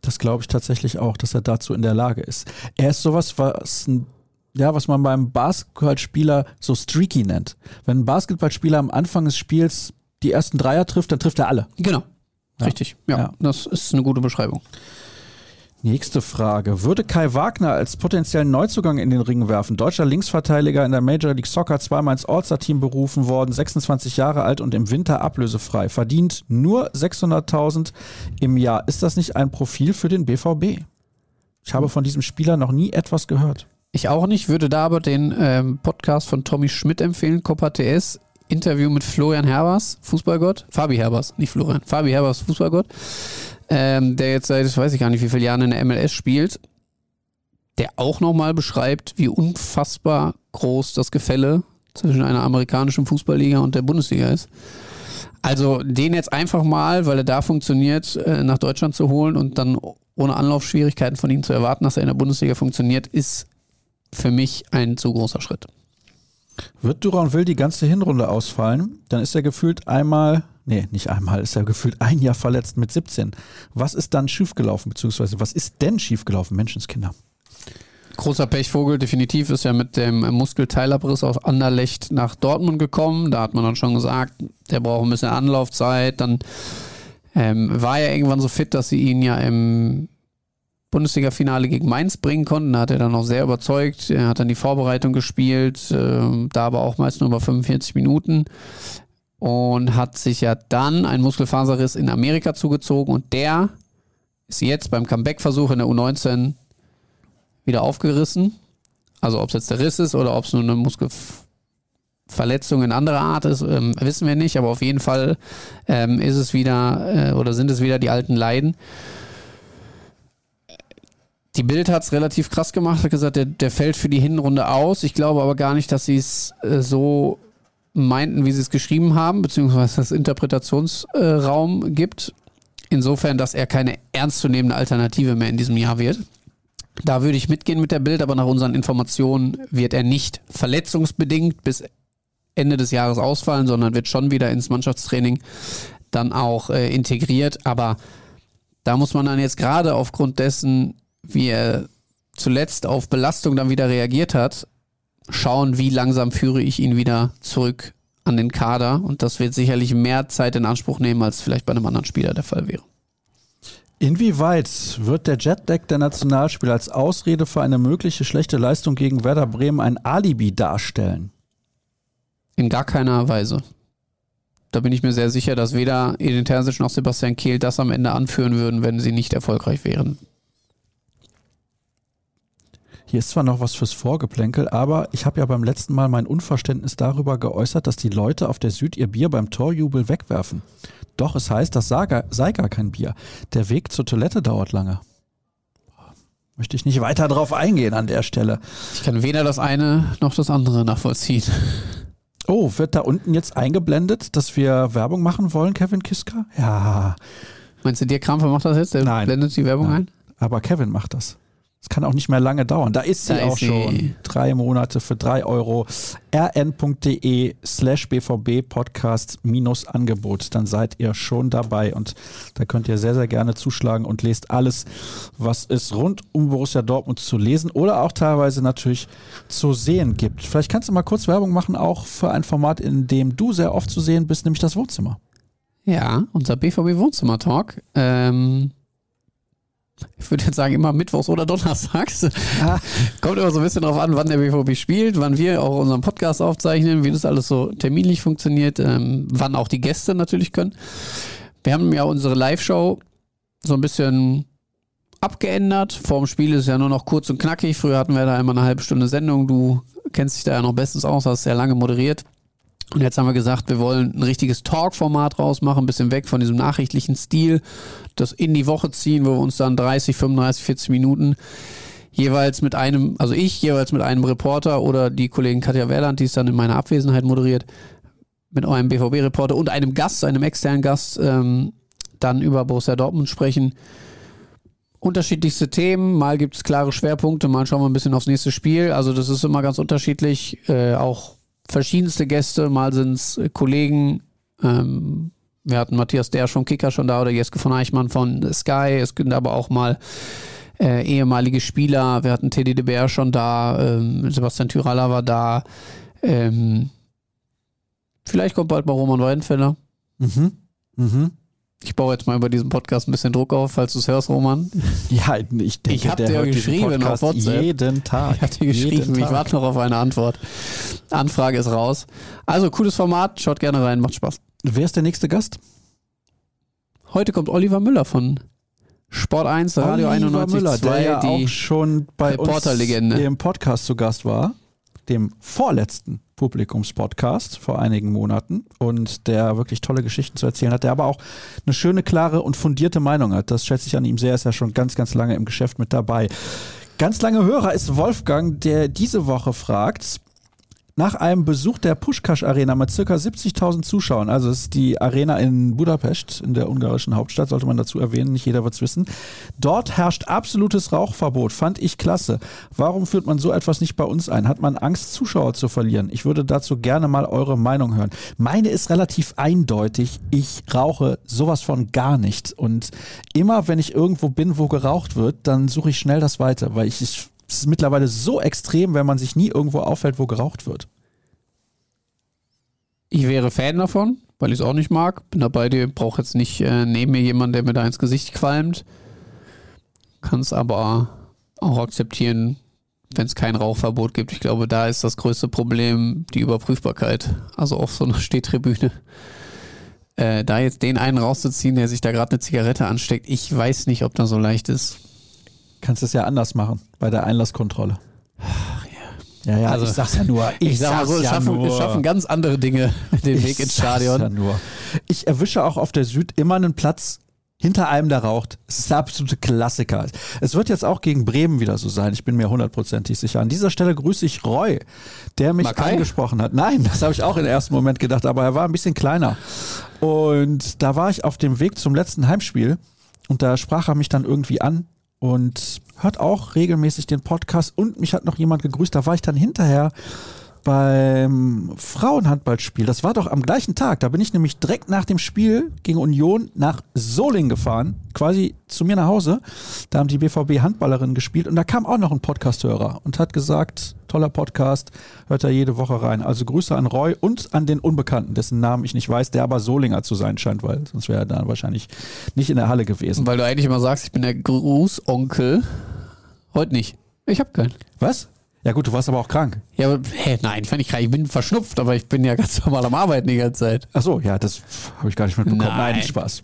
Das glaube ich tatsächlich auch, dass er dazu in der Lage ist. Er ist sowas, was ein ja, was man beim Basketballspieler so streaky nennt. Wenn ein Basketballspieler am Anfang des Spiels die ersten Dreier trifft, dann trifft er alle. Genau. Richtig. Ja, Ja. das ist eine gute Beschreibung. Nächste Frage. Würde Kai Wagner als potenziellen Neuzugang in den Ring werfen? Deutscher Linksverteidiger in der Major League Soccer, zweimal ins All-Star-Team berufen worden, 26 Jahre alt und im Winter ablösefrei. Verdient nur 600.000 im Jahr. Ist das nicht ein Profil für den BVB? Ich habe von diesem Spieler noch nie etwas gehört. Ich auch nicht, würde da aber den ähm, Podcast von Tommy Schmidt empfehlen, Copa TS. Interview mit Florian Herbers, Fußballgott. Fabi Herbers, nicht Florian. Fabi Herbers, Fußballgott. Ähm, der jetzt seit, weiß ich gar nicht, wie viele Jahren in der MLS spielt. der auch nochmal beschreibt, wie unfassbar groß das Gefälle zwischen einer amerikanischen Fußballliga und der Bundesliga ist. Also den jetzt einfach mal, weil er da funktioniert, äh, nach Deutschland zu holen und dann ohne Anlaufschwierigkeiten von ihm zu erwarten, dass er in der Bundesliga funktioniert, ist für mich ein zu großer Schritt. Wird Duran Will die ganze Hinrunde ausfallen, dann ist er gefühlt einmal, nee, nicht einmal, ist er gefühlt ein Jahr verletzt mit 17. Was ist dann schiefgelaufen, beziehungsweise was ist denn schiefgelaufen, Menschenskinder? Großer Pechvogel, definitiv ist ja mit dem Muskelteilabriss aus Anderlecht nach Dortmund gekommen. Da hat man dann schon gesagt, der braucht ein bisschen Anlaufzeit. Dann ähm, war er irgendwann so fit, dass sie ihn ja im Bundesliga-Finale gegen Mainz bringen konnten. Da hat er dann noch sehr überzeugt. Er hat dann die Vorbereitung gespielt, äh, da aber auch meist nur über 45 Minuten. Und hat sich ja dann ein Muskelfaserriss in Amerika zugezogen und der ist jetzt beim Comeback-Versuch in der U19 wieder aufgerissen. Also ob es jetzt der Riss ist oder ob es nur eine Muskelverletzung in anderer Art ist, ähm, wissen wir nicht. Aber auf jeden Fall ähm, ist es wieder äh, oder sind es wieder die alten Leiden. Die Bild hat es relativ krass gemacht, hat gesagt, der, der fällt für die Hinrunde aus. Ich glaube aber gar nicht, dass sie es äh, so meinten, wie sie es geschrieben haben, beziehungsweise dass es Interpretationsraum äh, gibt. Insofern, dass er keine ernstzunehmende Alternative mehr in diesem Jahr wird. Da würde ich mitgehen mit der Bild, aber nach unseren Informationen wird er nicht verletzungsbedingt bis Ende des Jahres ausfallen, sondern wird schon wieder ins Mannschaftstraining dann auch äh, integriert. Aber da muss man dann jetzt gerade aufgrund dessen, wie er zuletzt auf Belastung dann wieder reagiert hat, schauen, wie langsam führe ich ihn wieder zurück an den Kader. Und das wird sicherlich mehr Zeit in Anspruch nehmen, als vielleicht bei einem anderen Spieler der Fall wäre. Inwieweit wird der Jetlag der Nationalspieler als Ausrede für eine mögliche schlechte Leistung gegen Werder Bremen ein Alibi darstellen? In gar keiner Weise. Da bin ich mir sehr sicher, dass weder Edin Terzic noch Sebastian Kehl das am Ende anführen würden, wenn sie nicht erfolgreich wären. Hier ist zwar noch was fürs Vorgeplänkel, aber ich habe ja beim letzten Mal mein Unverständnis darüber geäußert, dass die Leute auf der Süd ihr Bier beim Torjubel wegwerfen. Doch es heißt, das sei gar, sei gar kein Bier. Der Weg zur Toilette dauert lange. Möchte ich nicht weiter drauf eingehen an der Stelle. Ich kann weder das eine noch das andere nachvollziehen. Oh, wird da unten jetzt eingeblendet, dass wir Werbung machen wollen, Kevin Kiska? Ja. Meinst du, dir Krampfer macht das jetzt? Der Nein. blendet die Werbung Nein. ein? Aber Kevin macht das. Es kann auch nicht mehr lange dauern. Da ist sie Da auch ist sie. schon. Drei Monate für drei Euro. rn.de slash bvb Podcast minus Angebot. Dann seid ihr schon dabei und da könnt ihr sehr, sehr gerne zuschlagen und lest alles, was es rund um Borussia Dortmund zu lesen oder auch teilweise natürlich zu sehen gibt. Vielleicht kannst du mal kurz Werbung machen, auch für ein Format, in dem du sehr oft zu sehen bist, nämlich das Wohnzimmer. Ja, unser BVB Wohnzimmer Talk. Ähm, ich würde jetzt sagen, immer mittwochs oder donnerstags. Kommt immer so ein bisschen drauf an, wann der BVB spielt, wann wir auch unseren Podcast aufzeichnen, wie das alles so terminlich funktioniert, ähm, wann auch die Gäste natürlich können. Wir haben ja unsere Live-Show so ein bisschen abgeändert. Vorm Spiel ist es ja nur noch kurz und knackig. Früher hatten wir da immer eine halbe Stunde Sendung. Du kennst dich da ja noch bestens aus, hast sehr lange moderiert. Und jetzt haben wir gesagt, wir wollen ein richtiges Talk-Format rausmachen, ein bisschen weg von diesem nachrichtlichen Stil, das in die Woche ziehen, wo wir uns dann 30, 35, 40 Minuten jeweils mit einem, also ich jeweils mit einem Reporter oder die Kollegin Katja Werland, die es dann in meiner Abwesenheit moderiert, mit eurem BVB-Reporter und einem Gast, einem externen Gast, ähm, dann über Borussia Dortmund sprechen. Unterschiedlichste Themen, mal gibt es klare Schwerpunkte, mal schauen wir ein bisschen aufs nächste Spiel. Also das ist immer ganz unterschiedlich. Äh, auch verschiedenste Gäste, mal sind es Kollegen, ähm, wir hatten Matthias Dersch vom Kicker schon da oder Jeske von Eichmann von Sky, es sind aber auch mal äh, ehemalige Spieler, wir hatten Teddy de Beer schon da, ähm, Sebastian Tyralla war da, ähm, vielleicht kommt bald mal Roman Weidenfeller. Mhm. Mhm. Ich baue jetzt mal über diesen Podcast ein bisschen Druck auf, falls du es hörst, Roman. Ja, ich denke, Ich hab der dir geschrieben auf WhatsApp. jeden Tag. Ich hatte Jeden geschrieben, ich warte noch auf eine Antwort. Anfrage ist raus. Also, cooles Format, schaut gerne rein, macht Spaß. Wer ist der nächste Gast? Heute kommt Oliver Müller von Sport 1, Radio Oliver 91, Müller, der ja die auch schon bei uns Reporterlegende. im Podcast zu Gast war, dem vorletzten Publikumspodcast vor einigen Monaten und der wirklich tolle Geschichten zu erzählen hat, der aber auch eine schöne, klare und fundierte Meinung hat. Das schätze ich an ihm sehr, ist ja schon ganz, ganz lange im Geschäft mit dabei. Ganz lange Hörer ist Wolfgang, der diese Woche fragt, nach einem Besuch der Pushkash Arena mit circa 70.000 Zuschauern, also es ist die Arena in Budapest, in der ungarischen Hauptstadt, sollte man dazu erwähnen, nicht jeder wird es wissen. Dort herrscht absolutes Rauchverbot, fand ich klasse. Warum führt man so etwas nicht bei uns ein? Hat man Angst, Zuschauer zu verlieren? Ich würde dazu gerne mal eure Meinung hören. Meine ist relativ eindeutig. Ich rauche sowas von gar nicht. Und immer, wenn ich irgendwo bin, wo geraucht wird, dann suche ich schnell das Weite, weil ich, ich es ist mittlerweile so extrem, wenn man sich nie irgendwo auffällt, wo geraucht wird. Ich wäre Fan davon, weil ich es auch nicht mag. Bin dabei dir, brauche jetzt nicht äh, neben mir jemanden, der mir da ins Gesicht qualmt. Kann es aber auch akzeptieren, wenn es kein Rauchverbot gibt. Ich glaube, da ist das größte Problem die Überprüfbarkeit. Also auf so einer Stehtribüne. Äh, da jetzt den einen rauszuziehen, der sich da gerade eine Zigarette ansteckt, ich weiß nicht, ob das so leicht ist. Kannst es ja anders machen bei der Einlasskontrolle. Ach ja. Ja, ja, Also, ich sag's ja nur. Ich, Ich, sag mal sag's so, es ja schaffen, schaffen ganz andere Dinge den Ich Weg ins Stadion. Ja nur. Ich erwische auch auf der Süd immer einen Platz hinter einem, der raucht. Es ist der absolute Klassiker. Es wird jetzt auch gegen Bremen wieder so sein. Ich bin mir hundertprozentig sicher. An dieser Stelle grüße ich Roy, der mich Makai? angesprochen hat. Nein, das habe ich auch im ersten Moment gedacht, aber er war ein bisschen kleiner. Und da war ich auf dem Weg zum letzten Heimspiel und da sprach er mich dann irgendwie an und hört auch regelmäßig den Podcast und mich hat noch jemand gegrüßt. Da war ich dann hinterher beim Frauenhandballspiel. Das war doch am gleichen Tag. Da bin ich nämlich direkt nach dem Spiel gegen Union nach Solingen gefahren, quasi zu mir nach Hause. Da haben die BVB Handballerinnen gespielt und da kam auch noch ein Podcasthörer und hat gesagt, toller Podcast, hört er jede Woche rein. Also Grüße an Roy und an den Unbekannten, dessen Namen ich nicht weiß, der aber Solinger zu sein scheint, weil sonst wäre er da wahrscheinlich nicht in der Halle gewesen. Weil du eigentlich immer sagst, ich bin der Grußonkel. Heute nicht. Ich habe keinen. Was? Ja gut, du warst aber auch krank. Ja, aber, hä, nein, ich, ich, ich bin verschnupft, aber ich bin ja ganz normal am Arbeiten die ganze Zeit. Ach so, ja, das habe ich gar nicht mitbekommen. Nein. Nein, Spaß.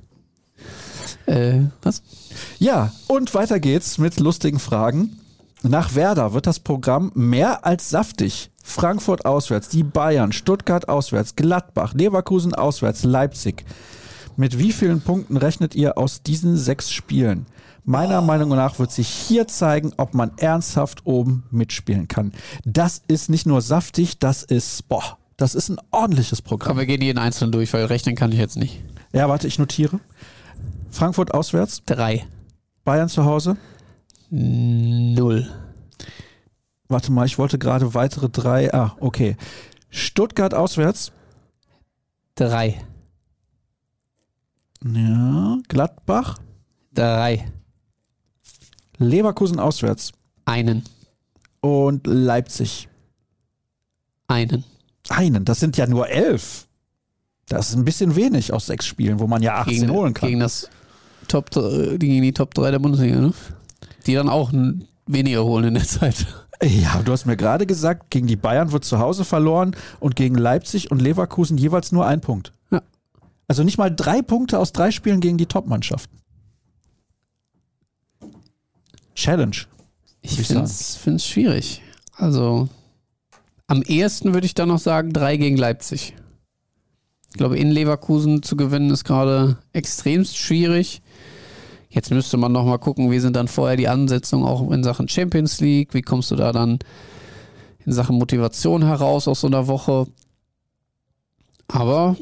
Äh, was? Ja, und weiter geht's mit lustigen Fragen. Nach Werder wird das Programm mehr als saftig. Frankfurt auswärts, die Bayern, Stuttgart auswärts, Gladbach, Leverkusen auswärts, Leipzig. Mit wie vielen Punkten rechnet ihr aus diesen sechs Spielen? Meiner Meinung nach wird sich hier zeigen, ob man ernsthaft oben mitspielen kann. Das ist nicht nur saftig, das ist, boah, das ist ein ordentliches Komm, Programm. wir gehen jeden einzelnen durch, weil rechnen kann ich jetzt nicht. Ja, warte, ich notiere. Frankfurt auswärts, Drei. Bayern zu Hause, Null. Warte mal, ich wollte gerade weitere drei. Ah, okay. Stuttgart auswärts. Drei. Ja. Gladbach. Drei. Leverkusen auswärts. Einen. Und Leipzig. Einen. Einen. Das sind ja nur elf. Das ist ein bisschen wenig aus sechs Spielen, wo man ja 18 Gegen, holen kann. gegen das Top, die- gegen die Top 3 der Bundesliga, ne? Die dann auch weniger holen in der Zeit. ja, du hast mir gerade gesagt, gegen die Bayern wird zu Hause verloren und gegen Leipzig und Leverkusen jeweils nur ein Punkt. Ja. Also nicht mal drei Punkte aus drei Spielen gegen die Top-Mannschaften. Challenge. Ich finde es schwierig. Also am ehesten würde ich da noch sagen, drei gegen Leipzig. Ich glaube, in Leverkusen zu gewinnen ist gerade extremst schwierig. Jetzt müsste man noch mal gucken, wie sind dann vorher die Ansetzungen auch in Sachen Champions League? Wie kommst du da dann in Sachen Motivation heraus aus so einer Woche? Aber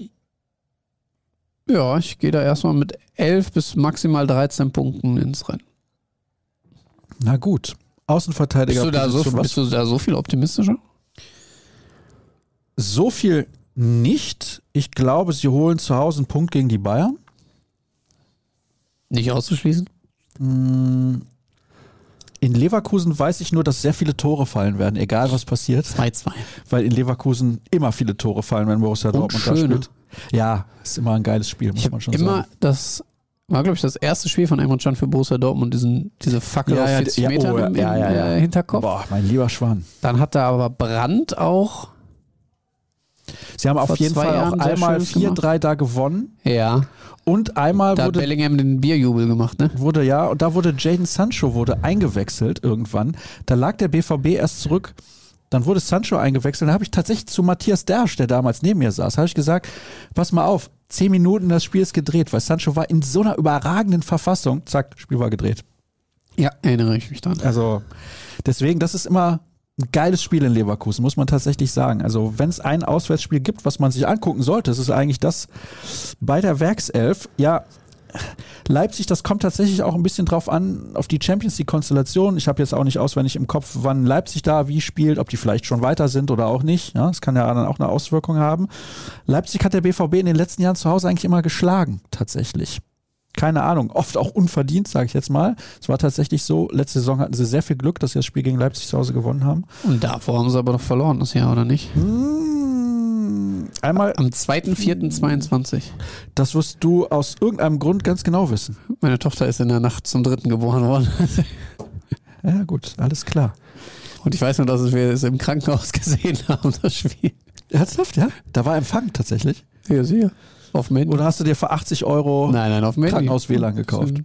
ja, ich gehe da erstmal mit 11 bis maximal 13 Punkten ins Rennen. Na gut. Außenverteidiger. Bist du, da so, bist du da so viel optimistischer? So viel nicht. Ich glaube, sie holen zu Hause einen Punkt gegen die Bayern. Nicht auszuschließen? In Leverkusen weiß ich nur, dass sehr viele Tore fallen werden, egal was passiert. 2-2. Weil in Leverkusen immer viele Tore fallen, wenn Borussia Dortmund da schöne. spielt. Ja, ist immer ein geiles Spiel, muss Ich man schon immer sagen. das war, glaube ich, das erste Spiel von Emre Can für Borussia Dortmund, diesen, diese Fackel Ja, ja, 40 ja, Metern oh, im, ja, ja. Äh, Hinterkopf. Boah, mein lieber Schwan. Dann hat da aber Brandt auch, Sie haben auf jeden Fall auch Jahren einmal schönes gemacht. 4-3 da gewonnen ja, und einmal da hat wurde Bellingham den Bierjubel gemacht, ne? wurde ja, und da wurde Jaden Sancho wurde eingewechselt irgendwann. Da lag der BVB erst zurück. Dann wurde Sancho eingewechselt. Da habe ich tatsächlich zu Matthias Dersch, der damals neben mir saß, habe ich gesagt, pass mal auf, zehn Minuten das Spiel ist gedreht, weil Sancho war in so einer überragenden Verfassung. Zack, Spiel war gedreht. Ja, erinnere ich mich dann. Also deswegen, das ist immer ein geiles Spiel in Leverkusen, muss man tatsächlich sagen. Also wenn es ein Auswärtsspiel gibt, was man sich angucken sollte, ist eigentlich das bei der Werkself. Ja, Leipzig, das kommt tatsächlich auch ein bisschen drauf an, auf die Champions League-Konstellation. Ich habe jetzt auch nicht auswendig im Kopf, wann Leipzig da wie spielt, ob die vielleicht schon weiter sind oder auch nicht. Ja, das kann ja dann auch eine Auswirkung haben. Leipzig hat der BVB in den letzten Jahren zu Hause eigentlich immer geschlagen, tatsächlich. Keine Ahnung, oft auch unverdient, sage ich jetzt mal. Es war tatsächlich so, letzte Saison hatten sie sehr viel Glück, dass sie das Spiel gegen Leipzig zu Hause gewonnen haben. Und davor haben sie aber noch verloren das Jahr, oder nicht? Hm, einmal, Am 2.4.22. das wirst du aus irgendeinem Grund ganz genau wissen. Meine Tochter ist in der Nacht zum dritten geboren worden. Ja, gut, alles klar. Und ich weiß nur, dass wir es im Krankenhaus gesehen haben, das Spiel. Ernsthaft, ja? Da war Empfang tatsächlich. Ja, sicher. Auf dem Handy. Oder hast du dir für 80 Euro Nein, nein, auf dem Handy. Krankenhaus-WLAN gekauft?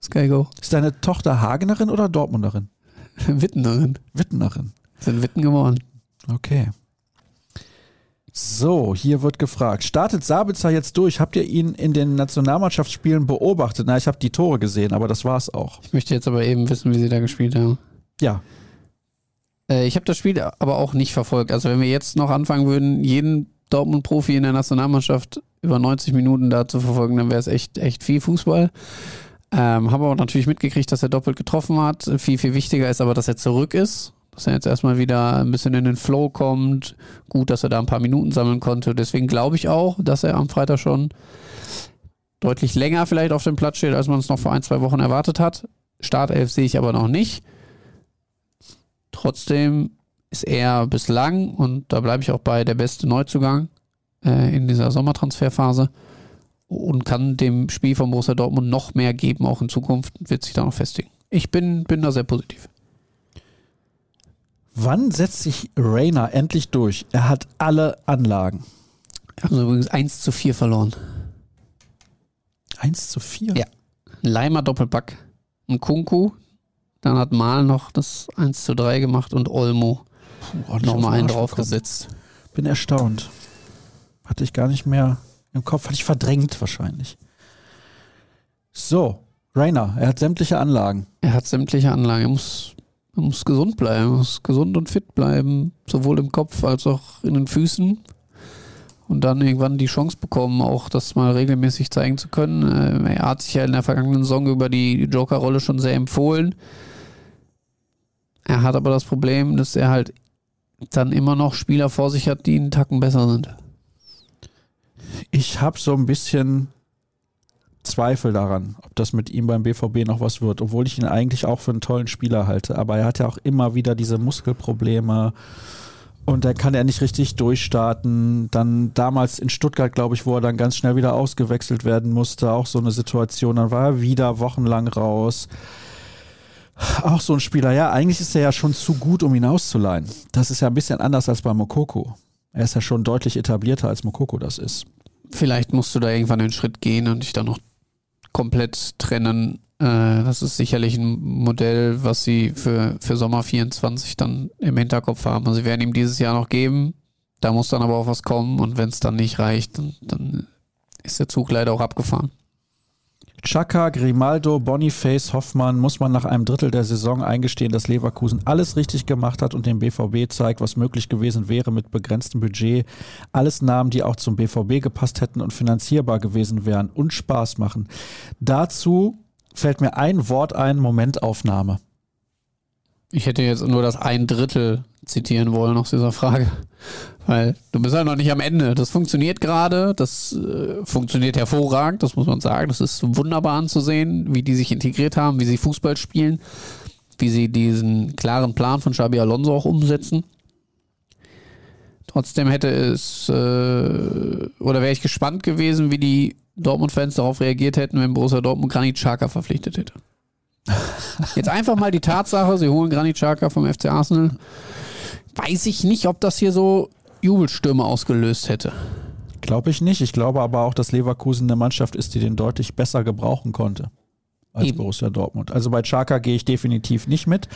Sky Go. Ist deine Tochter Hagenerin oder Dortmunderin? Wittenerin. Wittenerin. Sind Witten geworden. Okay. So, hier wird gefragt. Startet Sabitzer jetzt durch? Habt ihr ihn in den Nationalmannschaftsspielen beobachtet? Na, ich habe die Tore gesehen, aber das war's auch. Ich möchte jetzt aber eben wissen, wie sie da gespielt haben. Ja, Äh, ich habe das Spiel aber auch nicht verfolgt. Also wenn wir jetzt noch anfangen würden, jeden Dortmund-Profi in der Nationalmannschaft über 90 Minuten da zu verfolgen, dann wäre es echt, echt viel Fußball. Ähm, habe aber natürlich mitgekriegt, dass er doppelt getroffen hat. Viel, viel wichtiger ist aber, dass er zurück ist. Dass er jetzt erstmal wieder ein bisschen in den Flow kommt. Gut, dass er da ein paar Minuten sammeln konnte. Deswegen glaube ich auch, dass er am Freitag schon deutlich länger vielleicht auf dem Platz steht, als man es noch vor ein, zwei Wochen erwartet hat. Startelf sehe ich aber noch nicht. Trotzdem ist er bislang, und da bleibe ich auch bei, der beste Neuzugang äh, in dieser Sommertransferphase und kann dem Spiel von Borussia Dortmund noch mehr geben, auch in Zukunft, wird sich da noch festigen. Ich bin, bin da sehr positiv. Wann setzt sich Rainer endlich durch? Er hat alle Anlagen. Also übrigens 1 zu 4 verloren. 1 zu 4? Ja. Ein Leimer Doppelpack. Ein Kunku. Dann hat Mal noch das 1 zu 3 gemacht und Olmo Puh, nochmal einen draufgesetzt. Bin erstaunt. Hatte ich gar nicht mehr im Kopf, hatte ich verdrängt wahrscheinlich. So, Rainer, er hat sämtliche Anlagen. Er hat sämtliche Anlagen. Er muss, er muss gesund bleiben, er muss gesund und fit bleiben, sowohl im Kopf als auch in den Füßen. Und dann irgendwann die Chance bekommen, auch das mal regelmäßig zeigen zu können. Äh, Er hat sich ja in der vergangenen Saison über die Joker-Rolle schon sehr empfohlen. Er hat aber das Problem, dass er halt dann immer noch Spieler vor sich hat, die einen Tacken besser sind. Ich habe so ein bisschen Zweifel daran, ob das mit ihm beim BVB noch was wird, obwohl ich ihn eigentlich auch für einen tollen Spieler halte. Aber er hat ja auch immer wieder diese Muskelprobleme und da kann er nicht richtig durchstarten. Dann damals in Stuttgart, glaube ich, wo er dann ganz schnell wieder ausgewechselt werden musste, auch so eine Situation. Dann war er wieder wochenlang raus. Auch so ein Spieler, ja, eigentlich ist er ja schon zu gut, um ihn auszuleihen. Das ist ja ein bisschen anders als bei Mokoko. Er ist ja schon deutlich etablierter, als Mokoko das ist. Vielleicht musst du da irgendwann den Schritt gehen und dich dann noch komplett trennen. Äh, das ist sicherlich ein Modell, was sie für, für Sommer 24 dann im Hinterkopf haben. Also sie werden ihm dieses Jahr noch geben. Da muss dann aber auch was kommen und wenn es dann nicht reicht, dann, dann ist der Zug leider auch abgefahren. Chaka, Grimaldo, Boniface, Hoffmann muss man nach einem Drittel der Saison eingestehen, dass Leverkusen alles richtig gemacht hat und dem BVB zeigt, was möglich gewesen wäre mit begrenztem Budget. Alles Namen, die auch zum BVB gepasst hätten und finanzierbar gewesen wären und Spaß machen. Dazu fällt mir ein Wort ein, Momentaufnahme. Ich hätte jetzt nur das ein Drittel zitieren wollen aus dieser Frage. Weil du bist ja noch nicht am Ende. Das funktioniert gerade, das äh, funktioniert hervorragend, das muss man sagen. Das ist wunderbar anzusehen, wie die sich integriert haben, wie sie Fußball spielen, wie sie diesen klaren Plan von Xabi Alonso auch umsetzen. Trotzdem hätte es, äh, oder wäre ich gespannt gewesen, wie die Dortmund-Fans darauf reagiert hätten, wenn Borussia Dortmund Granit Xhaka verpflichtet hätte. Jetzt einfach mal die Tatsache, sie holen Granit Xhaka vom FC Arsenal. Weiß ich nicht, ob das hier so Jubelstürme ausgelöst hätte. Glaube ich nicht. Ich glaube aber auch, dass Leverkusen eine Mannschaft ist, die den deutlich besser gebrauchen konnte als Eben. Borussia Dortmund. Also bei Chaka gehe ich definitiv nicht mit.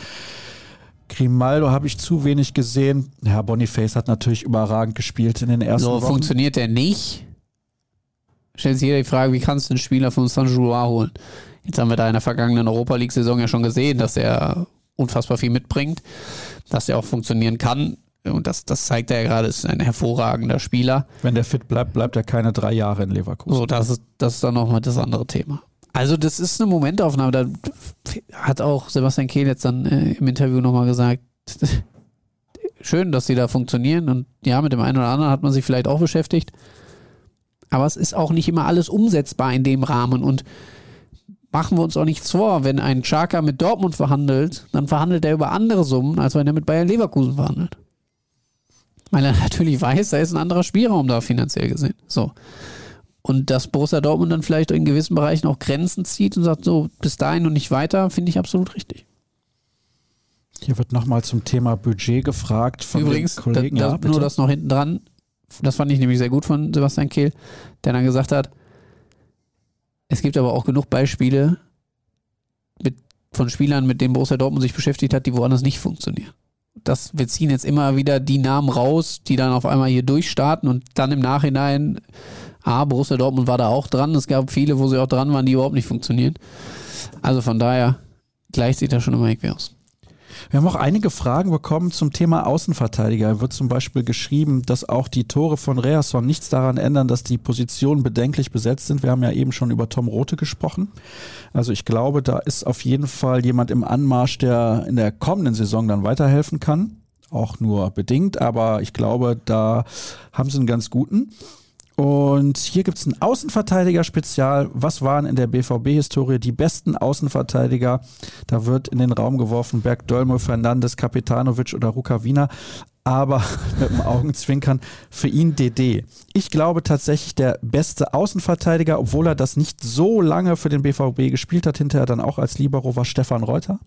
Grimaldo habe ich zu wenig gesehen. Ja, Boniface hat natürlich überragend gespielt in den ersten So Wochen. funktioniert der nicht. Stellt sich jeder die Frage, wie kannst du einen Spieler von Saint-Gilloise holen? Jetzt haben wir da in der vergangenen Europa League-Saison ja schon gesehen, dass er unfassbar viel mitbringt, dass er auch funktionieren kann. Und das, das zeigt er ja gerade, ist ein hervorragender Spieler. Wenn der fit bleibt, bleibt er keine drei Jahre in Leverkusen. So, das ist, das ist dann nochmal das andere Thema. Also, das ist eine Momentaufnahme. Da hat auch Sebastian Kehl jetzt dann äh, im Interview nochmal gesagt, schön, dass sie da funktionieren. Und ja, mit dem einen oder anderen hat man sich vielleicht auch beschäftigt. Aber es ist auch nicht immer alles umsetzbar in dem Rahmen. Und machen wir uns auch nichts vor, wenn ein Chaka mit Dortmund verhandelt, dann verhandelt er über andere Summen, als wenn er mit Bayern Leverkusen verhandelt. Weil er natürlich weiß, da ist ein anderer Spielraum da finanziell gesehen. So. Und dass Borussia Dortmund dann vielleicht in gewissen Bereichen auch Grenzen zieht und sagt, so bis dahin und nicht weiter, finde ich absolut richtig. Hier wird nochmal zum Thema Budget gefragt von Übrigens, den Kollegen. da, ja, da, nur das noch hinten dran. Das fand ich nämlich sehr gut von Sebastian Kehl, der dann gesagt hat, es gibt aber auch genug Beispiele mit, von Spielern, mit denen Borussia Dortmund sich beschäftigt hat, die woanders nicht funktionieren. Das, wir ziehen jetzt immer wieder die Namen raus, die dann auf einmal hier durchstarten und dann im Nachhinein, ah, Borussia Dortmund war da auch dran. Es gab viele, wo sie auch dran waren, die überhaupt nicht funktionieren. Also von daher gleicht sich das schon immer irgendwie aus. Wir haben auch einige Fragen bekommen zum Thema Außenverteidiger. Wird zum Beispiel geschrieben, dass auch die Tore von Reasson nichts daran ändern, dass die Positionen bedenklich besetzt sind. Wir haben ja eben schon über Tom Rote gesprochen. Also ich glaube, da ist auf jeden Fall jemand im Anmarsch, der in der kommenden Saison dann weiterhelfen kann. Auch nur bedingt, aber ich glaube, da haben sie einen ganz guten. Und hier gibt es ein Außenverteidiger-Spezial. Was waren in der BVB-Historie die besten Außenverteidiger? Da wird in den Raum geworfen Berg Dolmo, Fernandes, Kapitanovic oder Rukavina. Aber mit dem Augenzwinkern für ihn DD. Ich glaube tatsächlich der beste Außenverteidiger, obwohl er das nicht so lange für den BVB gespielt hat, hinterher dann auch als Libero war Stefan Reuter.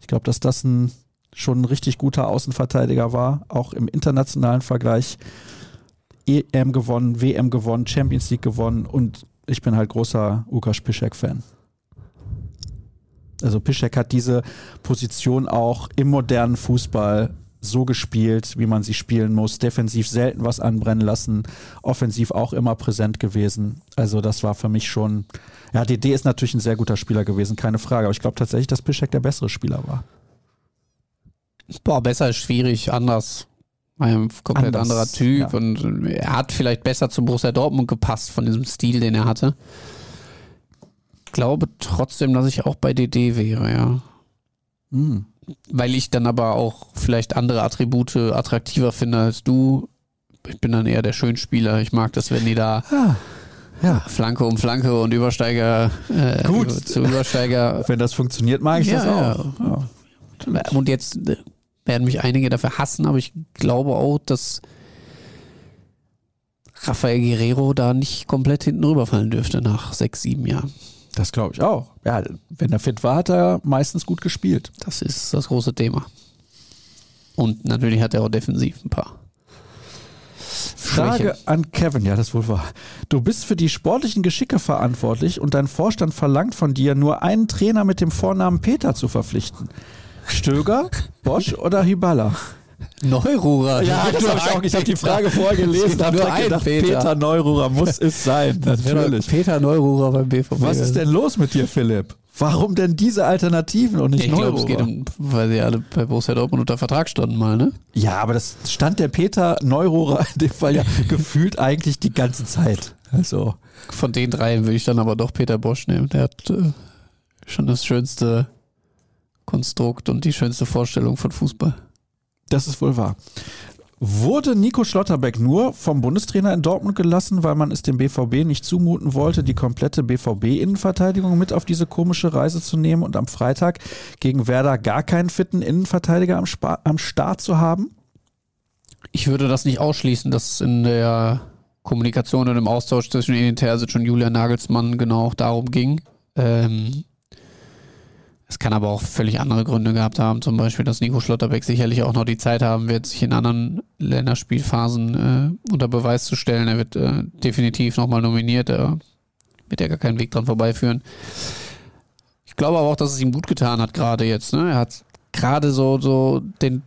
Ich glaube, dass das ein, schon ein richtig guter Außenverteidiger war, auch im internationalen Vergleich. EM gewonnen, WM gewonnen, Champions League gewonnen und ich bin halt großer Ukas Piszek-Fan. Also Piszek hat diese Position auch im modernen Fußball so gespielt, wie man sie spielen muss. Defensiv selten was anbrennen lassen, offensiv auch immer präsent gewesen. Also das war für mich schon, ja, DD ist natürlich ein sehr guter Spieler gewesen, keine Frage. Aber ich glaube tatsächlich, dass Piszek der bessere Spieler war. Boah, besser ist schwierig, anders. Ein komplett Anders, anderer Typ ja. und er hat vielleicht besser zu Borussia Dortmund gepasst von diesem Stil, den er hatte. Ich glaube trotzdem, dass ich auch bei DD wäre, ja. Hm. Weil ich dann aber auch vielleicht andere Attribute attraktiver finde als du. Ich bin dann eher der Schönspieler. Ich mag das, wenn die da Ah, ja. Flanke um Flanke und Übersteiger äh, Gut. zu Übersteiger. Wenn das funktioniert, mag ich Ja, das auch. Ja. Und jetzt äh, werden mich einige dafür hassen, aber ich glaube auch, dass Rafael Guerrero da nicht komplett hinten rüberfallen dürfte nach sechs, sieben Jahren. Das glaube ich auch. Ja, wenn er fit war, hat er meistens gut gespielt. Das ist das große Thema. Und natürlich hat er auch defensiv ein paar. Frage Schwäche. an Kevin, ja, das wohl war. Du bist für die sportlichen Geschicke verantwortlich und dein Vorstand verlangt von dir, nur einen Trainer mit dem Vornamen Peter zu verpflichten. Stöger, Bosch oder Hyballa? Neururer. Ja, das hab ich auch. Ich habe die Frage vorher gelesen, habe Nur direkt ein gedacht, Peter. Peter. Neururer muss es sein. Natürlich. Peter Neururer beim BVB. Was ist denn los mit dir, Philipp? Warum denn diese Alternativen und nicht Ich glaube, Neururer? es geht um, weil sie alle bei Borussia Dortmund unter Vertrag standen mal, ne? ja, aber das stand der Peter Neururer in dem Fall ja gefühlt eigentlich die ganze Zeit. Also, Von den drei würde ich dann aber doch Peter Bosch nehmen. Der hat äh, schon das schönste Konstrukt und die schönste Vorstellung von Fußball. Das ist wohl wahr. Wurde Nico Schlotterbeck nur vom Bundestrainer in Dortmund gelassen, weil man es dem BVB nicht zumuten wollte, die komplette BVB-Innenverteidigung mit auf diese komische Reise zu nehmen und am Freitag gegen Werder gar keinen fitten Innenverteidiger am, Spa am Start zu haben? Ich würde das nicht ausschließen, dass es in der Kommunikation und im Austausch zwischen Edin Terzic und Julian Nagelsmann genau auch darum ging. Ähm, es kann aber auch völlig andere Gründe gehabt haben, zum Beispiel, dass Nico Schlotterbeck sicherlich auch noch die Zeit haben wird, sich in anderen Länderspielphasen äh, unter Beweis zu stellen. Er wird äh, definitiv nochmal nominiert, da wird ja gar keinen Weg dran vorbeiführen. Ich glaube aber auch, dass es ihm gut getan hat, gerade jetzt. Ne? Er hat gerade so, so den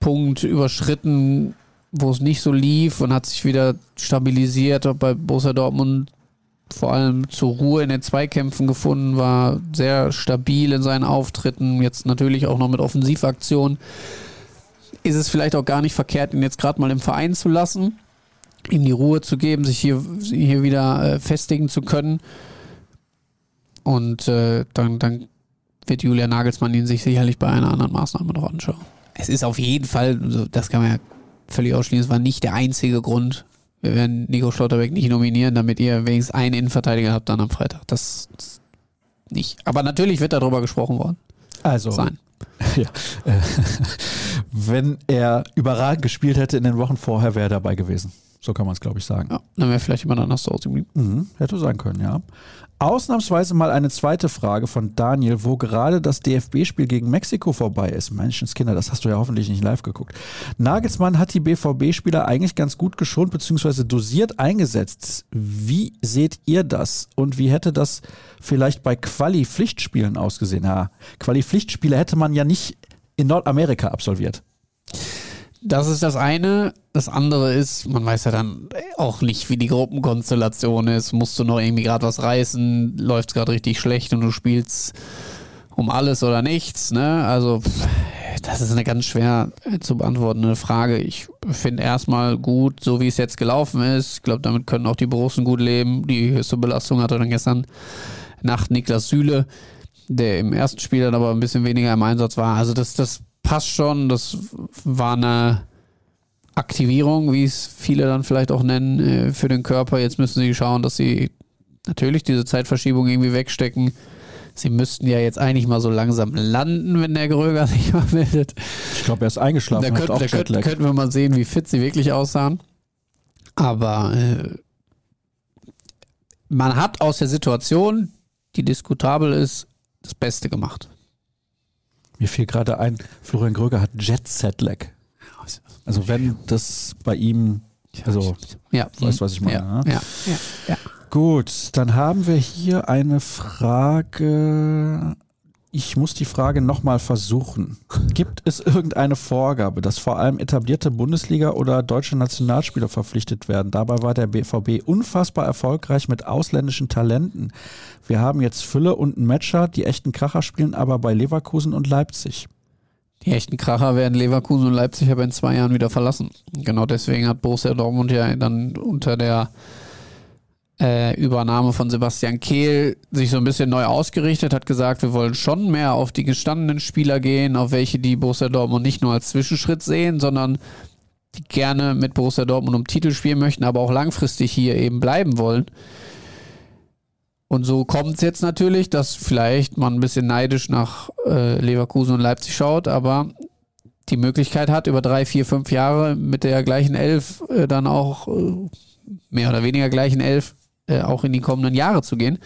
Punkt überschritten, wo es nicht so lief und hat sich wieder stabilisiert. Bei Borussia Dortmund vor allem zur Ruhe in den Zweikämpfen gefunden, war sehr stabil in seinen Auftritten, jetzt natürlich auch noch mit Offensivaktionen. Ist es vielleicht auch gar nicht verkehrt, ihn jetzt gerade mal im Verein zu lassen, ihm die Ruhe zu geben, sich hier, hier wieder äh, festigen zu können. Und äh, dann, dann wird Julia Nagelsmann ihn sich sicherlich bei einer anderen Maßnahme noch anschauen. Es ist auf jeden Fall, das kann man ja völlig ausschließen, es war nicht der einzige Grund. Wir werden Nico Schlotterbeck nicht nominieren, damit ihr wenigstens einen Innenverteidiger habt dann am Freitag. Das, nicht. Aber natürlich wird darüber gesprochen worden. Also, sein. Ja, äh, wenn er überragend gespielt hätte in den Wochen vorher, wäre er dabei gewesen. So kann man es, glaube ich, sagen. Ja, dann wäre vielleicht jemand anders zu Hause geblieben. Mhm, hätte sein können, ja. Ausnahmsweise mal eine zweite Frage von Daniel, wo gerade das DFB-Spiel gegen Mexiko vorbei ist. Menschenskinder, das hast du ja hoffentlich nicht live geguckt. Nagelsmann hat die BVB-Spieler eigentlich ganz gut geschont bzw. dosiert eingesetzt. Wie seht ihr das? Und wie hätte das vielleicht bei Quali-Pflichtspielen ausgesehen? Ja, Quali-Pflichtspiele hätte man ja nicht in Nordamerika absolviert. Das ist das eine. Das andere ist, man weiß ja dann auch nicht, wie die Gruppenkonstellation ist. Musst du noch irgendwie gerade was reißen? Läuft es gerade richtig schlecht und du spielst um alles oder nichts? Ne? Also, das ist eine ganz schwer zu beantwortende Frage. Ich finde erstmal gut, so wie es jetzt gelaufen ist. Ich glaube, damit können auch die Borussen gut leben. Die höchste Belastung hatte dann gestern Nacht Niklas Süle, der im ersten Spiel dann aber ein bisschen weniger im Einsatz war. Also, das, das passt schon. Das war eine Aktivierung, wie es viele dann vielleicht auch nennen, äh, für den Körper. Jetzt müssen sie schauen, dass sie natürlich diese Zeitverschiebung irgendwie wegstecken. Sie müssten ja jetzt eigentlich mal so langsam landen, wenn der Gröger sich mal meldet. Ich glaube, er ist eingeschlafen. Da, könnt, da könnt, könnten wir mal sehen, wie fit sie wirklich aussahen. Aber äh, man hat aus der Situation, die diskutabel ist, das Beste gemacht. Mir fiel gerade ein, Florian Gröger hat Jet Set Lag. Also wenn das bei ihm, also ja, weißt du, was ich meine? Ja, ne? ja, ja, ja. Gut, dann haben wir hier eine Frage. Ich muss die Frage nochmal versuchen. Gibt es irgendeine Vorgabe, dass vor allem etablierte Bundesliga oder deutsche Nationalspieler verpflichtet werden? Dabei war der BVB unfassbar erfolgreich mit ausländischen Talenten. Wir haben jetzt Fülle und Matcher, die echten Kracher spielen aber bei Leverkusen und Leipzig. Die echten Kracher werden Leverkusen und Leipzig aber in zwei Jahren wieder verlassen. Genau deswegen hat Borussia Dortmund ja dann unter der äh, Übernahme von Sebastian Kehl sich so ein bisschen neu ausgerichtet, hat gesagt, wir wollen schon mehr auf die gestandenen Spieler gehen, auf welche die Borussia Dortmund nicht nur als Zwischenschritt sehen, sondern die gerne mit Borussia Dortmund um Titel spielen möchten, aber auch langfristig hier eben bleiben wollen. Und so kommt es jetzt natürlich, dass vielleicht man ein bisschen neidisch nach äh, Leverkusen und Leipzig schaut, aber die Möglichkeit hat, über drei, vier, fünf Jahre mit der gleichen Elf äh, dann auch äh, mehr oder weniger gleichen Elf äh, auch in die kommenden Jahre zu gehen,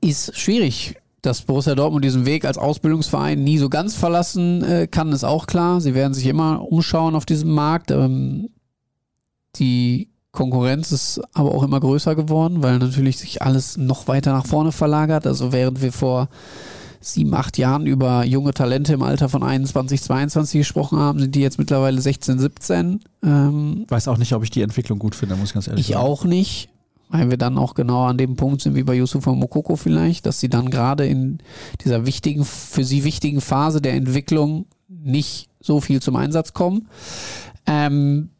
ist schwierig. Dass Borussia Dortmund diesen Weg als Ausbildungsverein nie so ganz verlassen äh, kann, ist auch klar. Sie werden sich immer umschauen auf diesem Markt. Ähm, die Konkurrenz ist aber auch immer größer geworden, weil natürlich sich alles noch weiter nach vorne verlagert. Also während wir vor sieben, acht Jahren über junge Talente im Alter von 21, 22 gesprochen haben, sind die jetzt mittlerweile 16, 17. Ähm, Weiß auch nicht, ob ich die Entwicklung gut finde, muss ich ganz ehrlich ich sagen. Ich auch nicht, weil wir dann auch genau an dem Punkt sind wie bei Yusufa Mokoko vielleicht, dass sie dann gerade in dieser wichtigen, für sie wichtigen Phase der Entwicklung nicht so viel zum Einsatz kommen. Ähm,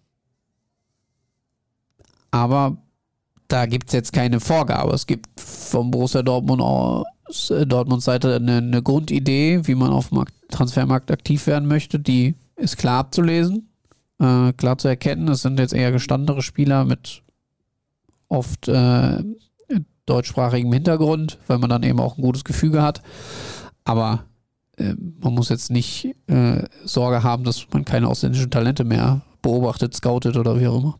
aber da gibt es jetzt keine Vorgabe. Es gibt vom Borussia Dortmund Dortmunds Seite eine, eine Grundidee, wie man auf dem Transfermarkt aktiv werden möchte. Die ist klar abzulesen, äh, klar zu erkennen. Es sind jetzt eher gestandene Spieler mit oft äh, deutschsprachigem Hintergrund, weil man dann eben auch ein gutes Gefüge hat. Aber äh, man muss jetzt nicht äh, Sorge haben, dass man keine ausländischen Talente mehr beobachtet, scoutet oder wie auch immer.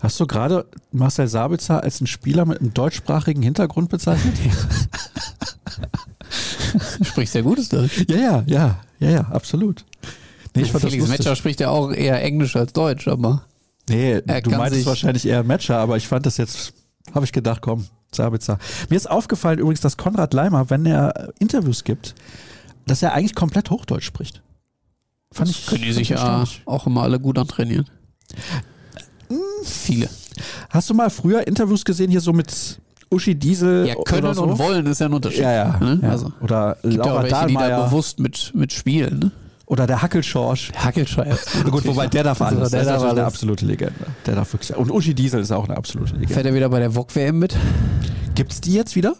Hast du gerade Marcel Sabitzer als einen Spieler mit einem deutschsprachigen Hintergrund bezeichnet? du sprichst sehr gutes Deutsch. Ja, ja, ja, ja, ja, absolut. Nee, ich Felix Metscher spricht ja auch eher Englisch als Deutsch, aber. Nee, du meintest wahrscheinlich eher Matcher, aber ich fand das jetzt, habe ich gedacht, komm, Sabitzer. Mir ist aufgefallen übrigens, dass Konrad Leimer, wenn er Interviews gibt, dass er eigentlich komplett Hochdeutsch spricht. Fand das ich. Können die sich ja auch immer alle gut antrainieren. Viele. Hast du mal früher Interviews gesehen hier so mit Uschi Diesel? Ja, können oder so? und wollen ist ja ein Unterschied. Ja, ja. Ne? ja. Also, oder gibt auch Laura welche, die da Dahlmeier. bewusst mit, mit spielen. Ne? Oder der Hackelschorsch. Hackelscheiß. Na Gut, wobei der darf alles. Der der ist darf natürlich eine alles. absolute Legende. Der darf wirklich. Und Uschi Diesel ist auch eine absolute Legende. Fährt er wieder bei der VOG-WM mit? Gibt's die jetzt wieder?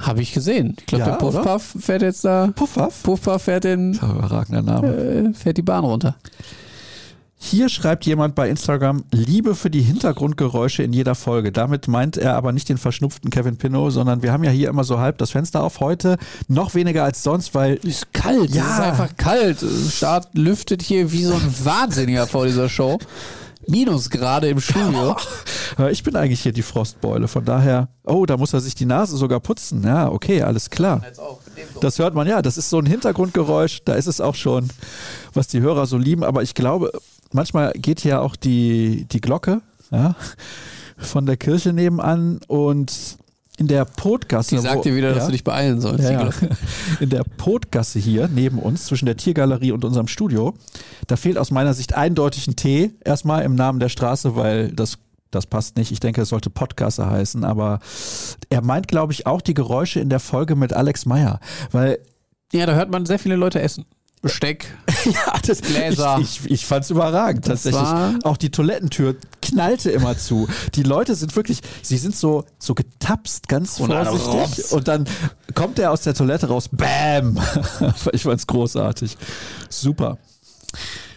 Habe ich gesehen. Ich glaube, Ja, der Puffpuff fährt jetzt da. Puffwaff? Puffpuff fährt, den, Überragender Name. äh, fährt die Bahn runter. Hier schreibt jemand bei Instagram Liebe für die Hintergrundgeräusche in jeder Folge. Damit meint er aber nicht den verschnupften Kevin Pinot, sondern wir haben ja hier immer so halb das Fenster auf. Heute noch weniger als sonst, weil Ist kalt. Ja. Es ist einfach kalt. Start lüftet hier wie so ein Wahnsinniger vor dieser Show. Minusgrade im Studio. ich bin eigentlich hier die Frostbeule. Von daher, oh, da muss er sich die Nase sogar putzen. Ja, okay, alles klar. Das hört man ja. Das ist so ein Hintergrundgeräusch. Da ist es auch schon, was die Hörer so lieben. Aber ich glaube, manchmal geht hier auch die, die Glocke ja, von der Kirche nebenan und in der Podgasse. Die sagt dir wieder, dass ja, du dich beeilen sollst. ja, ja. In der Podgasse hier neben uns, zwischen der Tiergalerie und unserem Studio, da fehlt aus meiner Sicht eindeutig ein T. Erstmal im Namen der Straße, weil das, das passt nicht. Ich denke, es sollte Podgasse heißen. Aber er meint, glaube ich, auch die Geräusche in der Folge mit Alex Meyer. Weil Ja, da hört man sehr viele Leute essen. Besteck. ja, das, Gläser. Ich, ich, ich fand es überragend Das tatsächlich. Auch die Toilettentür knallte immer zu. Die Leute sind wirklich, sie sind so, so getapst, ganz Und vorsichtig. Und dann kommt er aus der Toilette raus, bam! ich fand's großartig. Super.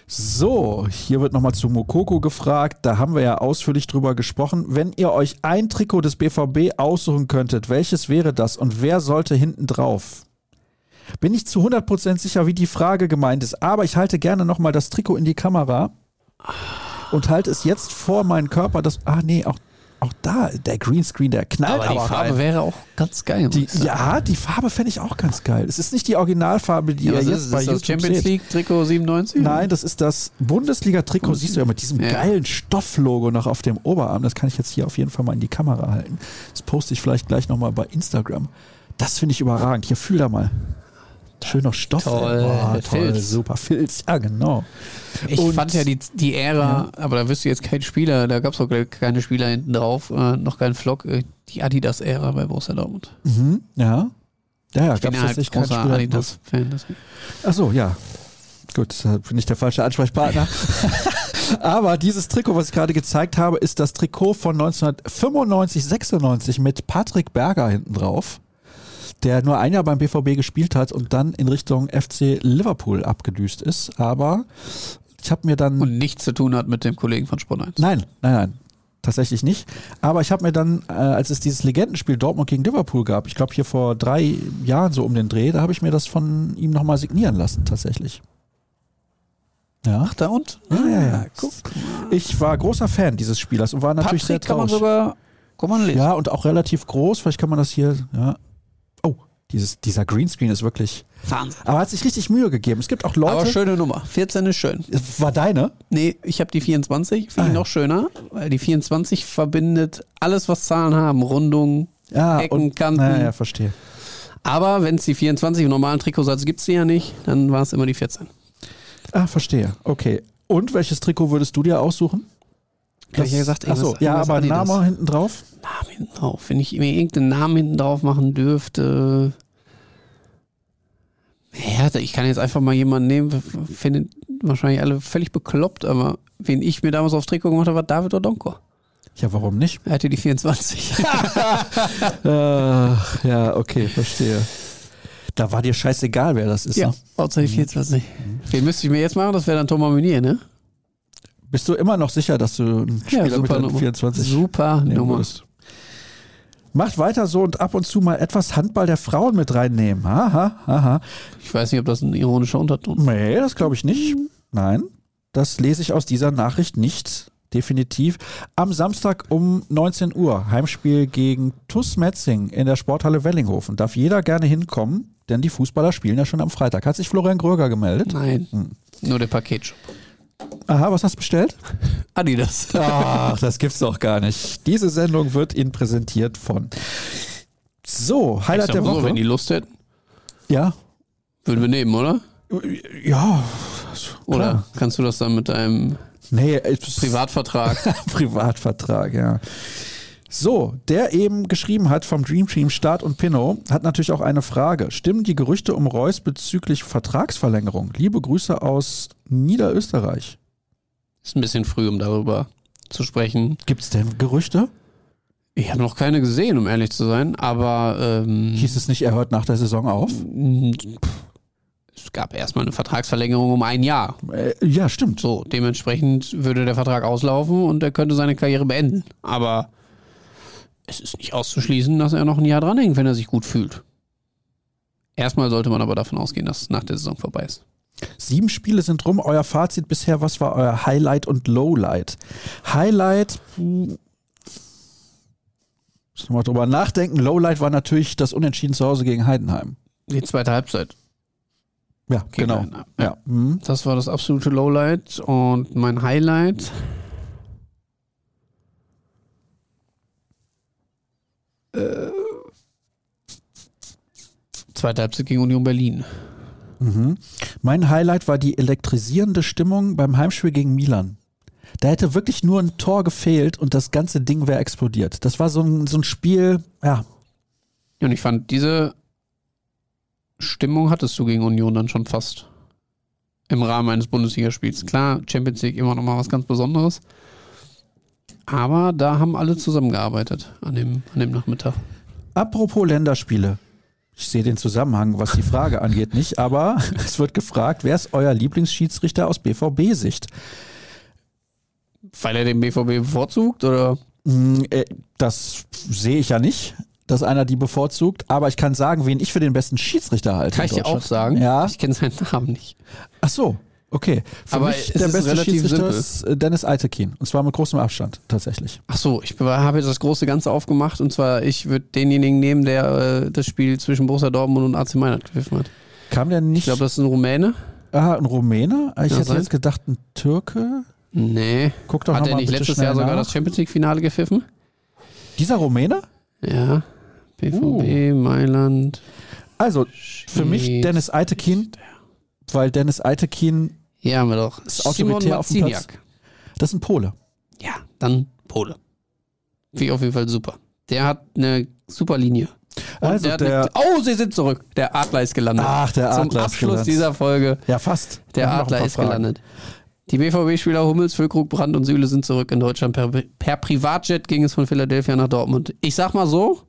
So, hier wird nochmal zu Mokoko gefragt. Da haben wir ja ausführlich drüber gesprochen. Wenn ihr euch ein Trikot des BVB aussuchen könntet, welches wäre das und wer sollte hinten drauf? Bin ich zu 100% sicher, wie die Frage gemeint ist, aber ich halte gerne nochmal das Trikot in die Kamera und halte es jetzt vor meinen Körper. Das, ah, nee, auch, auch da, der Greenscreen, der knallt Aber die aber Farbe rein. wäre auch ganz geil. Die, ja, die Farbe fände ich auch ganz geil. Es ist nicht die Originalfarbe, die Ja, ihr jetzt ist, bei ist das YouTube Champions seht. League Trikot 97? Nein, das ist das Bundesliga-Trikot, siehst du ja mit diesem Ja. geilen Stofflogo noch auf dem Oberarm. Das kann ich jetzt hier auf jeden Fall mal in die Kamera halten. Das poste ich vielleicht gleich nochmal bei Instagram. Das finde ich überragend. Hier, fühl da mal. Schön noch Stoff. Toll. Boah, toll, Filz. super. Filz, ja genau. Ich Und- fand ja die, die Ära, aber da wirst du jetzt kein Spieler, da gab es auch keine Spieler hinten drauf, äh, noch keinen Vlog, äh, die Adidas-Ära bei Borussia Dortmund. Mhm, ja. Ja, ja, Ich bin gab's ja halt großer Spieler. Adidas-Fan. deswegen. Ach so, ja. Gut, da bin ich der falsche Ansprechpartner. Aber dieses Trikot, was ich gerade gezeigt habe, ist das Trikot von 1995, 96 mit Patrick Berger hinten drauf, der nur ein Jahr beim BVB gespielt hat und dann in Richtung FC Liverpool abgedüst ist. Aber ich habe mir dann Und nichts zu tun hat mit dem Kollegen von Sport 1. Nein, nein, nein. Tatsächlich nicht. Aber ich habe mir dann, äh, als es dieses Legendenspiel Dortmund gegen Liverpool gab, ich glaube hier vor drei Jahren so um den Dreh, da habe ich mir das von ihm nochmal signieren lassen, tatsächlich. Ja. Ach, da und? Ja, ja, ja. Ah, Guck. Ich war großer Fan dieses Spielers und war natürlich Patrick sehr kann man traurig. sogar, kann man lesen. ja, und auch relativ groß. Vielleicht kann man das hier, ja. Dieses, dieser Greenscreen ist wirklich. Wahnsinn. Aber hat sich richtig Mühe gegeben. Es gibt auch Leute. Aber schöne Nummer. 14 ist schön. War deine? Nee, ich habe die 24, finde Ah, ich ja. noch schöner, weil die 24 verbindet alles, was Zahlen haben, Rundungen, Ja, Ecken, und, Kanten. Naja, ja, verstehe. Aber wenn es die 24 im normalen Trikotsatz gibt es die ja nicht, dann war es immer die 14. Ah, verstehe. Okay. Und welches Trikot würdest du dir aussuchen? Hab ich ja gesagt, Achso, ja, aber. Name hinten drauf? Namen hinten drauf. Wenn ich mir irgendeinen Namen hinten drauf machen dürfte. Ja, ich kann jetzt einfach mal jemanden nehmen, finden wahrscheinlich alle völlig bekloppt, aber wen ich mir damals aufs Trikot gemacht habe, war David Odonko. Ja, warum nicht? Er hatte die 24. Äh, ja, okay, verstehe. Da war dir scheißegal, wer das ist. ja, Ne? außer die 24. Wen müsste ich mir jetzt machen? Das wäre dann Thomas Meunier, ne? Bist du immer noch sicher, dass du einen Spieler mit der Nummer. 24 Super Nummer. würdest? Macht weiter so und ab und zu mal etwas Handball der Frauen mit reinnehmen. Aha, aha. Ich weiß nicht, ob das ein ironischer Unterton ist. Nee, das glaube ich nicht. Nein, das lese ich aus dieser Nachricht nicht. Definitiv. Am Samstag um 19 Uhr, Heimspiel gegen TuS Metzing in der Sporthalle Wellinghofen. Darf jeder gerne hinkommen, denn die Fußballer spielen ja schon am Freitag. Hat sich Florian Gröger gemeldet? Nein, Hm. nur der Paketshop. Aha, was hast du bestellt? Adidas. Ach, das gibt's doch gar nicht. Diese Sendung wird Ihnen präsentiert von. So, Highlight der mal so, Woche. wenn die Lust hätten, ja, würden wir nehmen, oder? ja, Oder Klar. kannst du das dann mit deinem Nee, Privatvertrag. Privatvertrag, ja. So, der eben geschrieben hat vom Dream Team Start und Pinot, hat natürlich auch eine Frage. Stimmen die Gerüchte um Reus bezüglich Vertragsverlängerung? Liebe Grüße aus Niederösterreich. Ist ein bisschen früh, um darüber zu sprechen. Gibt es denn Gerüchte? Ich habe noch keine gesehen, um ehrlich zu sein, aber ähm, Hieß es nicht, er hört nach der Saison auf? es gab erstmal eine Vertragsverlängerung um ein Jahr. Äh, ja, stimmt. So, dementsprechend würde der Vertrag auslaufen und er könnte seine Karriere beenden. Aber es ist nicht auszuschließen, dass er noch ein Jahr dranhängt, wenn er sich gut fühlt. Erstmal sollte man aber davon ausgehen, dass es nach der Saison vorbei ist. Sieben Spiele sind rum. Euer Fazit bisher, was war euer Highlight und Lowlight? Highlight, puh, muss mal drüber nachdenken. Lowlight war natürlich das Unentschieden zu Hause gegen Heidenheim. Die zweite Halbzeit. Ja, Gegen genau. Heidenheim. Ja. Mhm. Das war das absolute Lowlight und mein Highlight. Äh, zweite Halbzeit gegen Union Berlin. Mhm. Mein Highlight war die elektrisierende Stimmung beim Heimspiel gegen Milan. Da hätte wirklich nur ein Tor gefehlt und das ganze Ding wäre explodiert. Das war so ein, so ein Spiel, ja, Und ich fand, diese Stimmung hattest du gegen Union dann schon fast im Rahmen eines Bundesligaspiels. Klar, Champions League immer noch mal was ganz Besonderes. Aber da haben alle zusammengearbeitet an dem, an dem Nachmittag. Apropos Länderspiele. Ich sehe den Zusammenhang, was die Frage angeht, nicht, aber es wird gefragt, wer ist euer Lieblingsschiedsrichter aus BVB-Sicht? Weil er den BVB bevorzugt oder? Mm, äh, Das sehe ich ja nicht, dass einer die bevorzugt, aber ich kann sagen, wen ich für den besten Schiedsrichter halte. Kann ich dir auch sagen. Ja. Ich kenne seinen Namen nicht. Ach so, okay. Für Aber mich der beste relativ Schiedsrichter ist äh, Dennis Eitekin. Und zwar mit großem Abstand, tatsächlich. Ach so, ich habe jetzt das große Ganze aufgemacht und zwar, ich würde denjenigen nehmen, der äh, das Spiel zwischen Borussia Dortmund und AC Mailand gepfiffen hat. Kam der nicht? Ich glaube, das ist ein Rumäne. ah, ein Rumäne? Ich Kann hätte sein. jetzt gedacht, ein Türke. Nee. Guck doch Hat er nicht letztes Jahr sogar nach. das Champions League-Finale gepfiffen? Dieser Rumäne? Ja. BVB, Uh. Mailand. Also, für mich. Dennis Eitekin, weil Dennis Eitekin, Hier haben wir doch. Ist Simon. Marciniak. das ist ein Pole. Ja, dann Pole. Finde ich auf jeden Fall super. Der hat eine super Linie. Und Also der der- eine, oh, sie sind zurück. Der Adler ist gelandet. Ach, der Zum Adler ist Abschluss gelandet. dieser Folge. Ja, fast. Der Adler ist Fragen. gelandet. Die BVB-Spieler Hummels, Füllkrug, Brandt und Süle sind zurück in Deutschland. Per, per Privatjet ging es von Philadelphia nach Dortmund. Ich sag mal so,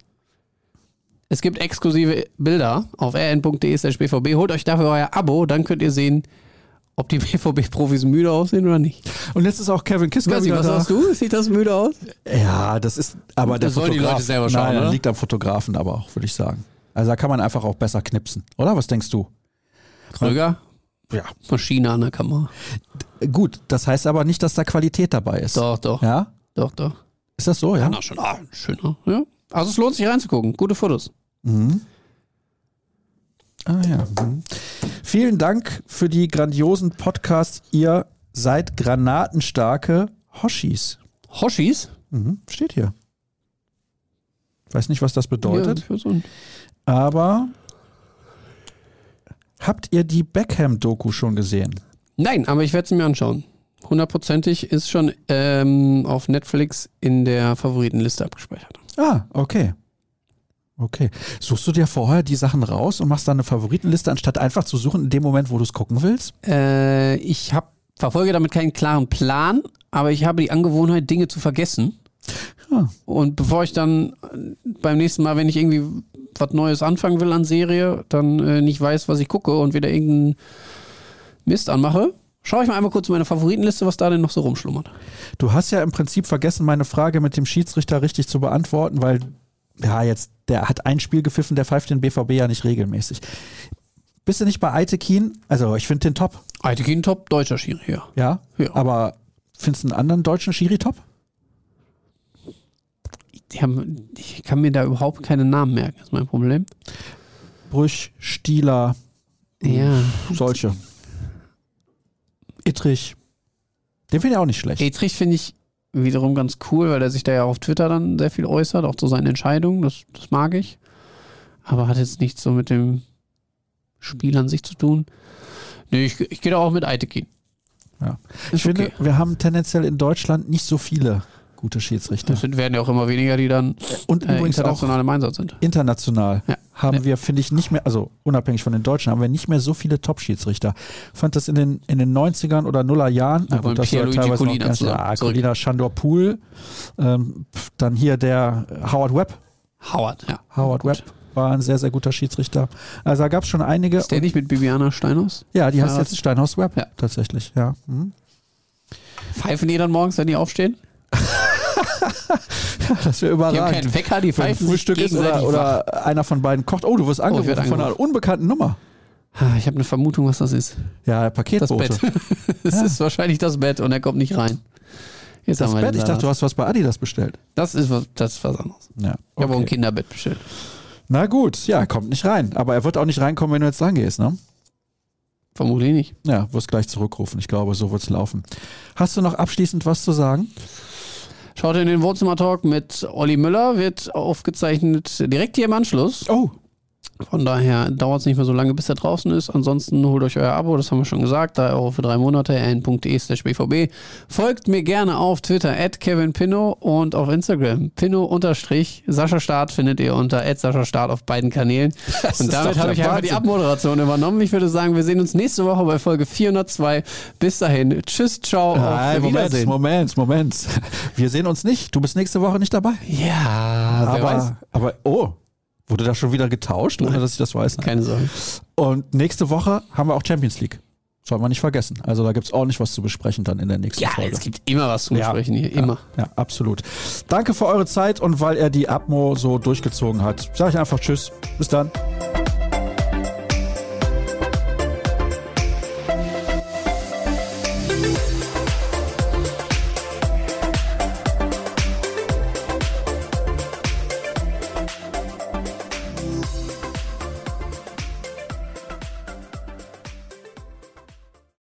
es gibt exklusive Bilder auf rn.de slash BVB. Holt euch dafür euer Abo, dann könnt ihr sehen, ob die BVB-Profis müde aussehen oder nicht. Und jetzt ist auch Kevin Kiska Weiß wieder was da. sagst du? Sieht das müde aus? Ja, das ist, aber der Das sollen die Leute selber schauen, nein, oder? liegt am Fotografen aber auch, würde ich sagen. Also da kann man einfach auch besser knipsen, oder? Was denkst du? Kröger? Ja. Maschine an der Kamera. Gut, das heißt aber nicht, dass da Qualität dabei ist. Doch, doch, Ja? doch, doch. Ist das so, ja? Na, schon ah, schöner. Ja. Also es lohnt sich reinzugucken. Gute Fotos. Mhm. Ah ja. Mhm. Vielen Dank für die grandiosen Podcasts. Ihr seid granatenstarke Hoshis. Hoshis? Mhm. Steht hier. Weiß nicht, was das bedeutet, Ja, aber habt ihr die Beckham-Doku schon gesehen? Nein, aber ich werde es mir anschauen. Hundertprozentig ist schon ähm, auf Netflix in der Favoritenliste abgespeichert. Ah, okay. Okay. Suchst du dir vorher die Sachen raus und machst dann eine Favoritenliste, anstatt einfach zu suchen in dem Moment, wo du es gucken willst? Äh, ich hab, verfolge damit keinen klaren Plan, aber ich habe die Angewohnheit, Dinge zu vergessen. Ah. Und bevor ich dann beim nächsten Mal, wenn ich irgendwie was Neues anfangen will an Serie, dann äh, nicht weiß, was ich gucke und wieder irgendeinen Mist anmache, schaue ich mal einmal kurz in meine Favoritenliste, was da denn noch so rumschlummert. Du hast ja im Prinzip vergessen, meine Frage mit dem Schiedsrichter richtig zu beantworten, weil, ja, jetzt, der hat ein Spiel gepfiffen, der pfeift den BVB ja nicht regelmäßig. Bist du nicht bei Eitekin? Also, ich finde den top, Eitekin top, deutscher Schiri, ja. ja. Ja. Aber findest du einen anderen deutschen Schiri top? Haben, ich kann mir da überhaupt keinen Namen merken, ist mein Problem. Brüch, Stieler, Ja. solche. Ittrich. Den finde ich auch nicht schlecht. Etrich finde ich wiederum ganz cool, weil er sich da ja auf Twitter dann sehr viel äußert, auch zu seinen Entscheidungen, das, das mag ich. Aber hat jetzt nichts so mit dem Spiel an sich zu tun. Nee, ich, ich gehe da auch mit Eitekin. Ja. Ich finde, okay. wir haben tendenziell in Deutschland nicht so viele gute Schiedsrichter. Es werden ja auch immer weniger, die dann Und äh, übrigens auch international im Einsatz sind. international Ja. Haben wir, finde ich, nicht mehr, also unabhängig von den Deutschen, haben wir nicht mehr so viele Top-Schiedsrichter. Ich fand das in den, in den 90ern oder Nuller Jahren, Da wollen das war teilweise noch ganz- zusammen ja. Colina Shandor Pool, ähm, dann hier der Howard Webb. Howard, ja. Howard Gut. Webb war ein sehr, sehr guter Schiedsrichter. Also da gab es schon einige. Ist der nicht mit Bibiana Steinhaus? ja, die heißt jetzt Steinhaus Webb, Ja. tatsächlich, ja. Mhm. Pfeifen die dann morgens, wenn die aufstehen? Das wäre Die haben keinen Wecker, die pfeifen Frühstück ist oder, oder einer von beiden kocht. Oh, du wirst angerufen werd von einer angerufen. unbekannten Nummer. Ich habe eine Vermutung, was das ist. Ja, Das Paketbote. Bett. Es ist wahrscheinlich das Bett und er kommt nicht rein. Jetzt Das haben wir Bett? Ich dachte, du hast was bei Adidas bestellt. Das ist was, das ist was anderes. Ja, Ich habe auch ein okay. Kinderbett bestellt. Na gut, ja, er kommt nicht rein. Aber er wird auch nicht reinkommen, wenn du jetzt rangehst, ne? Vermutlich nicht. Ja, wirst gleich zurückrufen. Ich glaube, so wird's laufen. Hast du noch abschließend was zu sagen? Schaut in den Wohnzimmer-Talk mit Olli Müller, wird aufgezeichnet direkt hier im Anschluss. Oh, Von daher dauert es nicht mehr so lange, bis er draußen ist. Ansonsten holt euch euer Abo, das haben wir schon gesagt. 3 Euro für drei Monate, rn.de slash bvb. Folgt mir gerne auf Twitter, at Kevin Pinno und auf Instagram, Pinno unterstrich. Sascha Start findet ihr unter at Sascha Start auf beiden Kanälen. Das und damit habe ich einfach die. Abmoderation übernommen. Ich würde sagen, wir sehen uns nächste Woche bei Folge 402. Bis dahin, tschüss, ciao, auf Nein, Moment. Moment, Moment. Wir sehen uns nicht. Du bist nächste Woche nicht dabei. Ja. Aber, aber, oh, wurde da schon wieder getauscht, ohne dass ich das weiß? Keine Sorge. Und nächste Woche haben wir auch Champions League. Sollen wir nicht vergessen. Also da gibt's ordentlich was zu besprechen dann in der nächsten Ja, Folge. es gibt immer was zu Ja. besprechen hier. Immer. Ja, ja, absolut. Danke für eure Zeit und weil er die Abmo so durchgezogen hat, sage ich einfach Tschüss. Bis dann.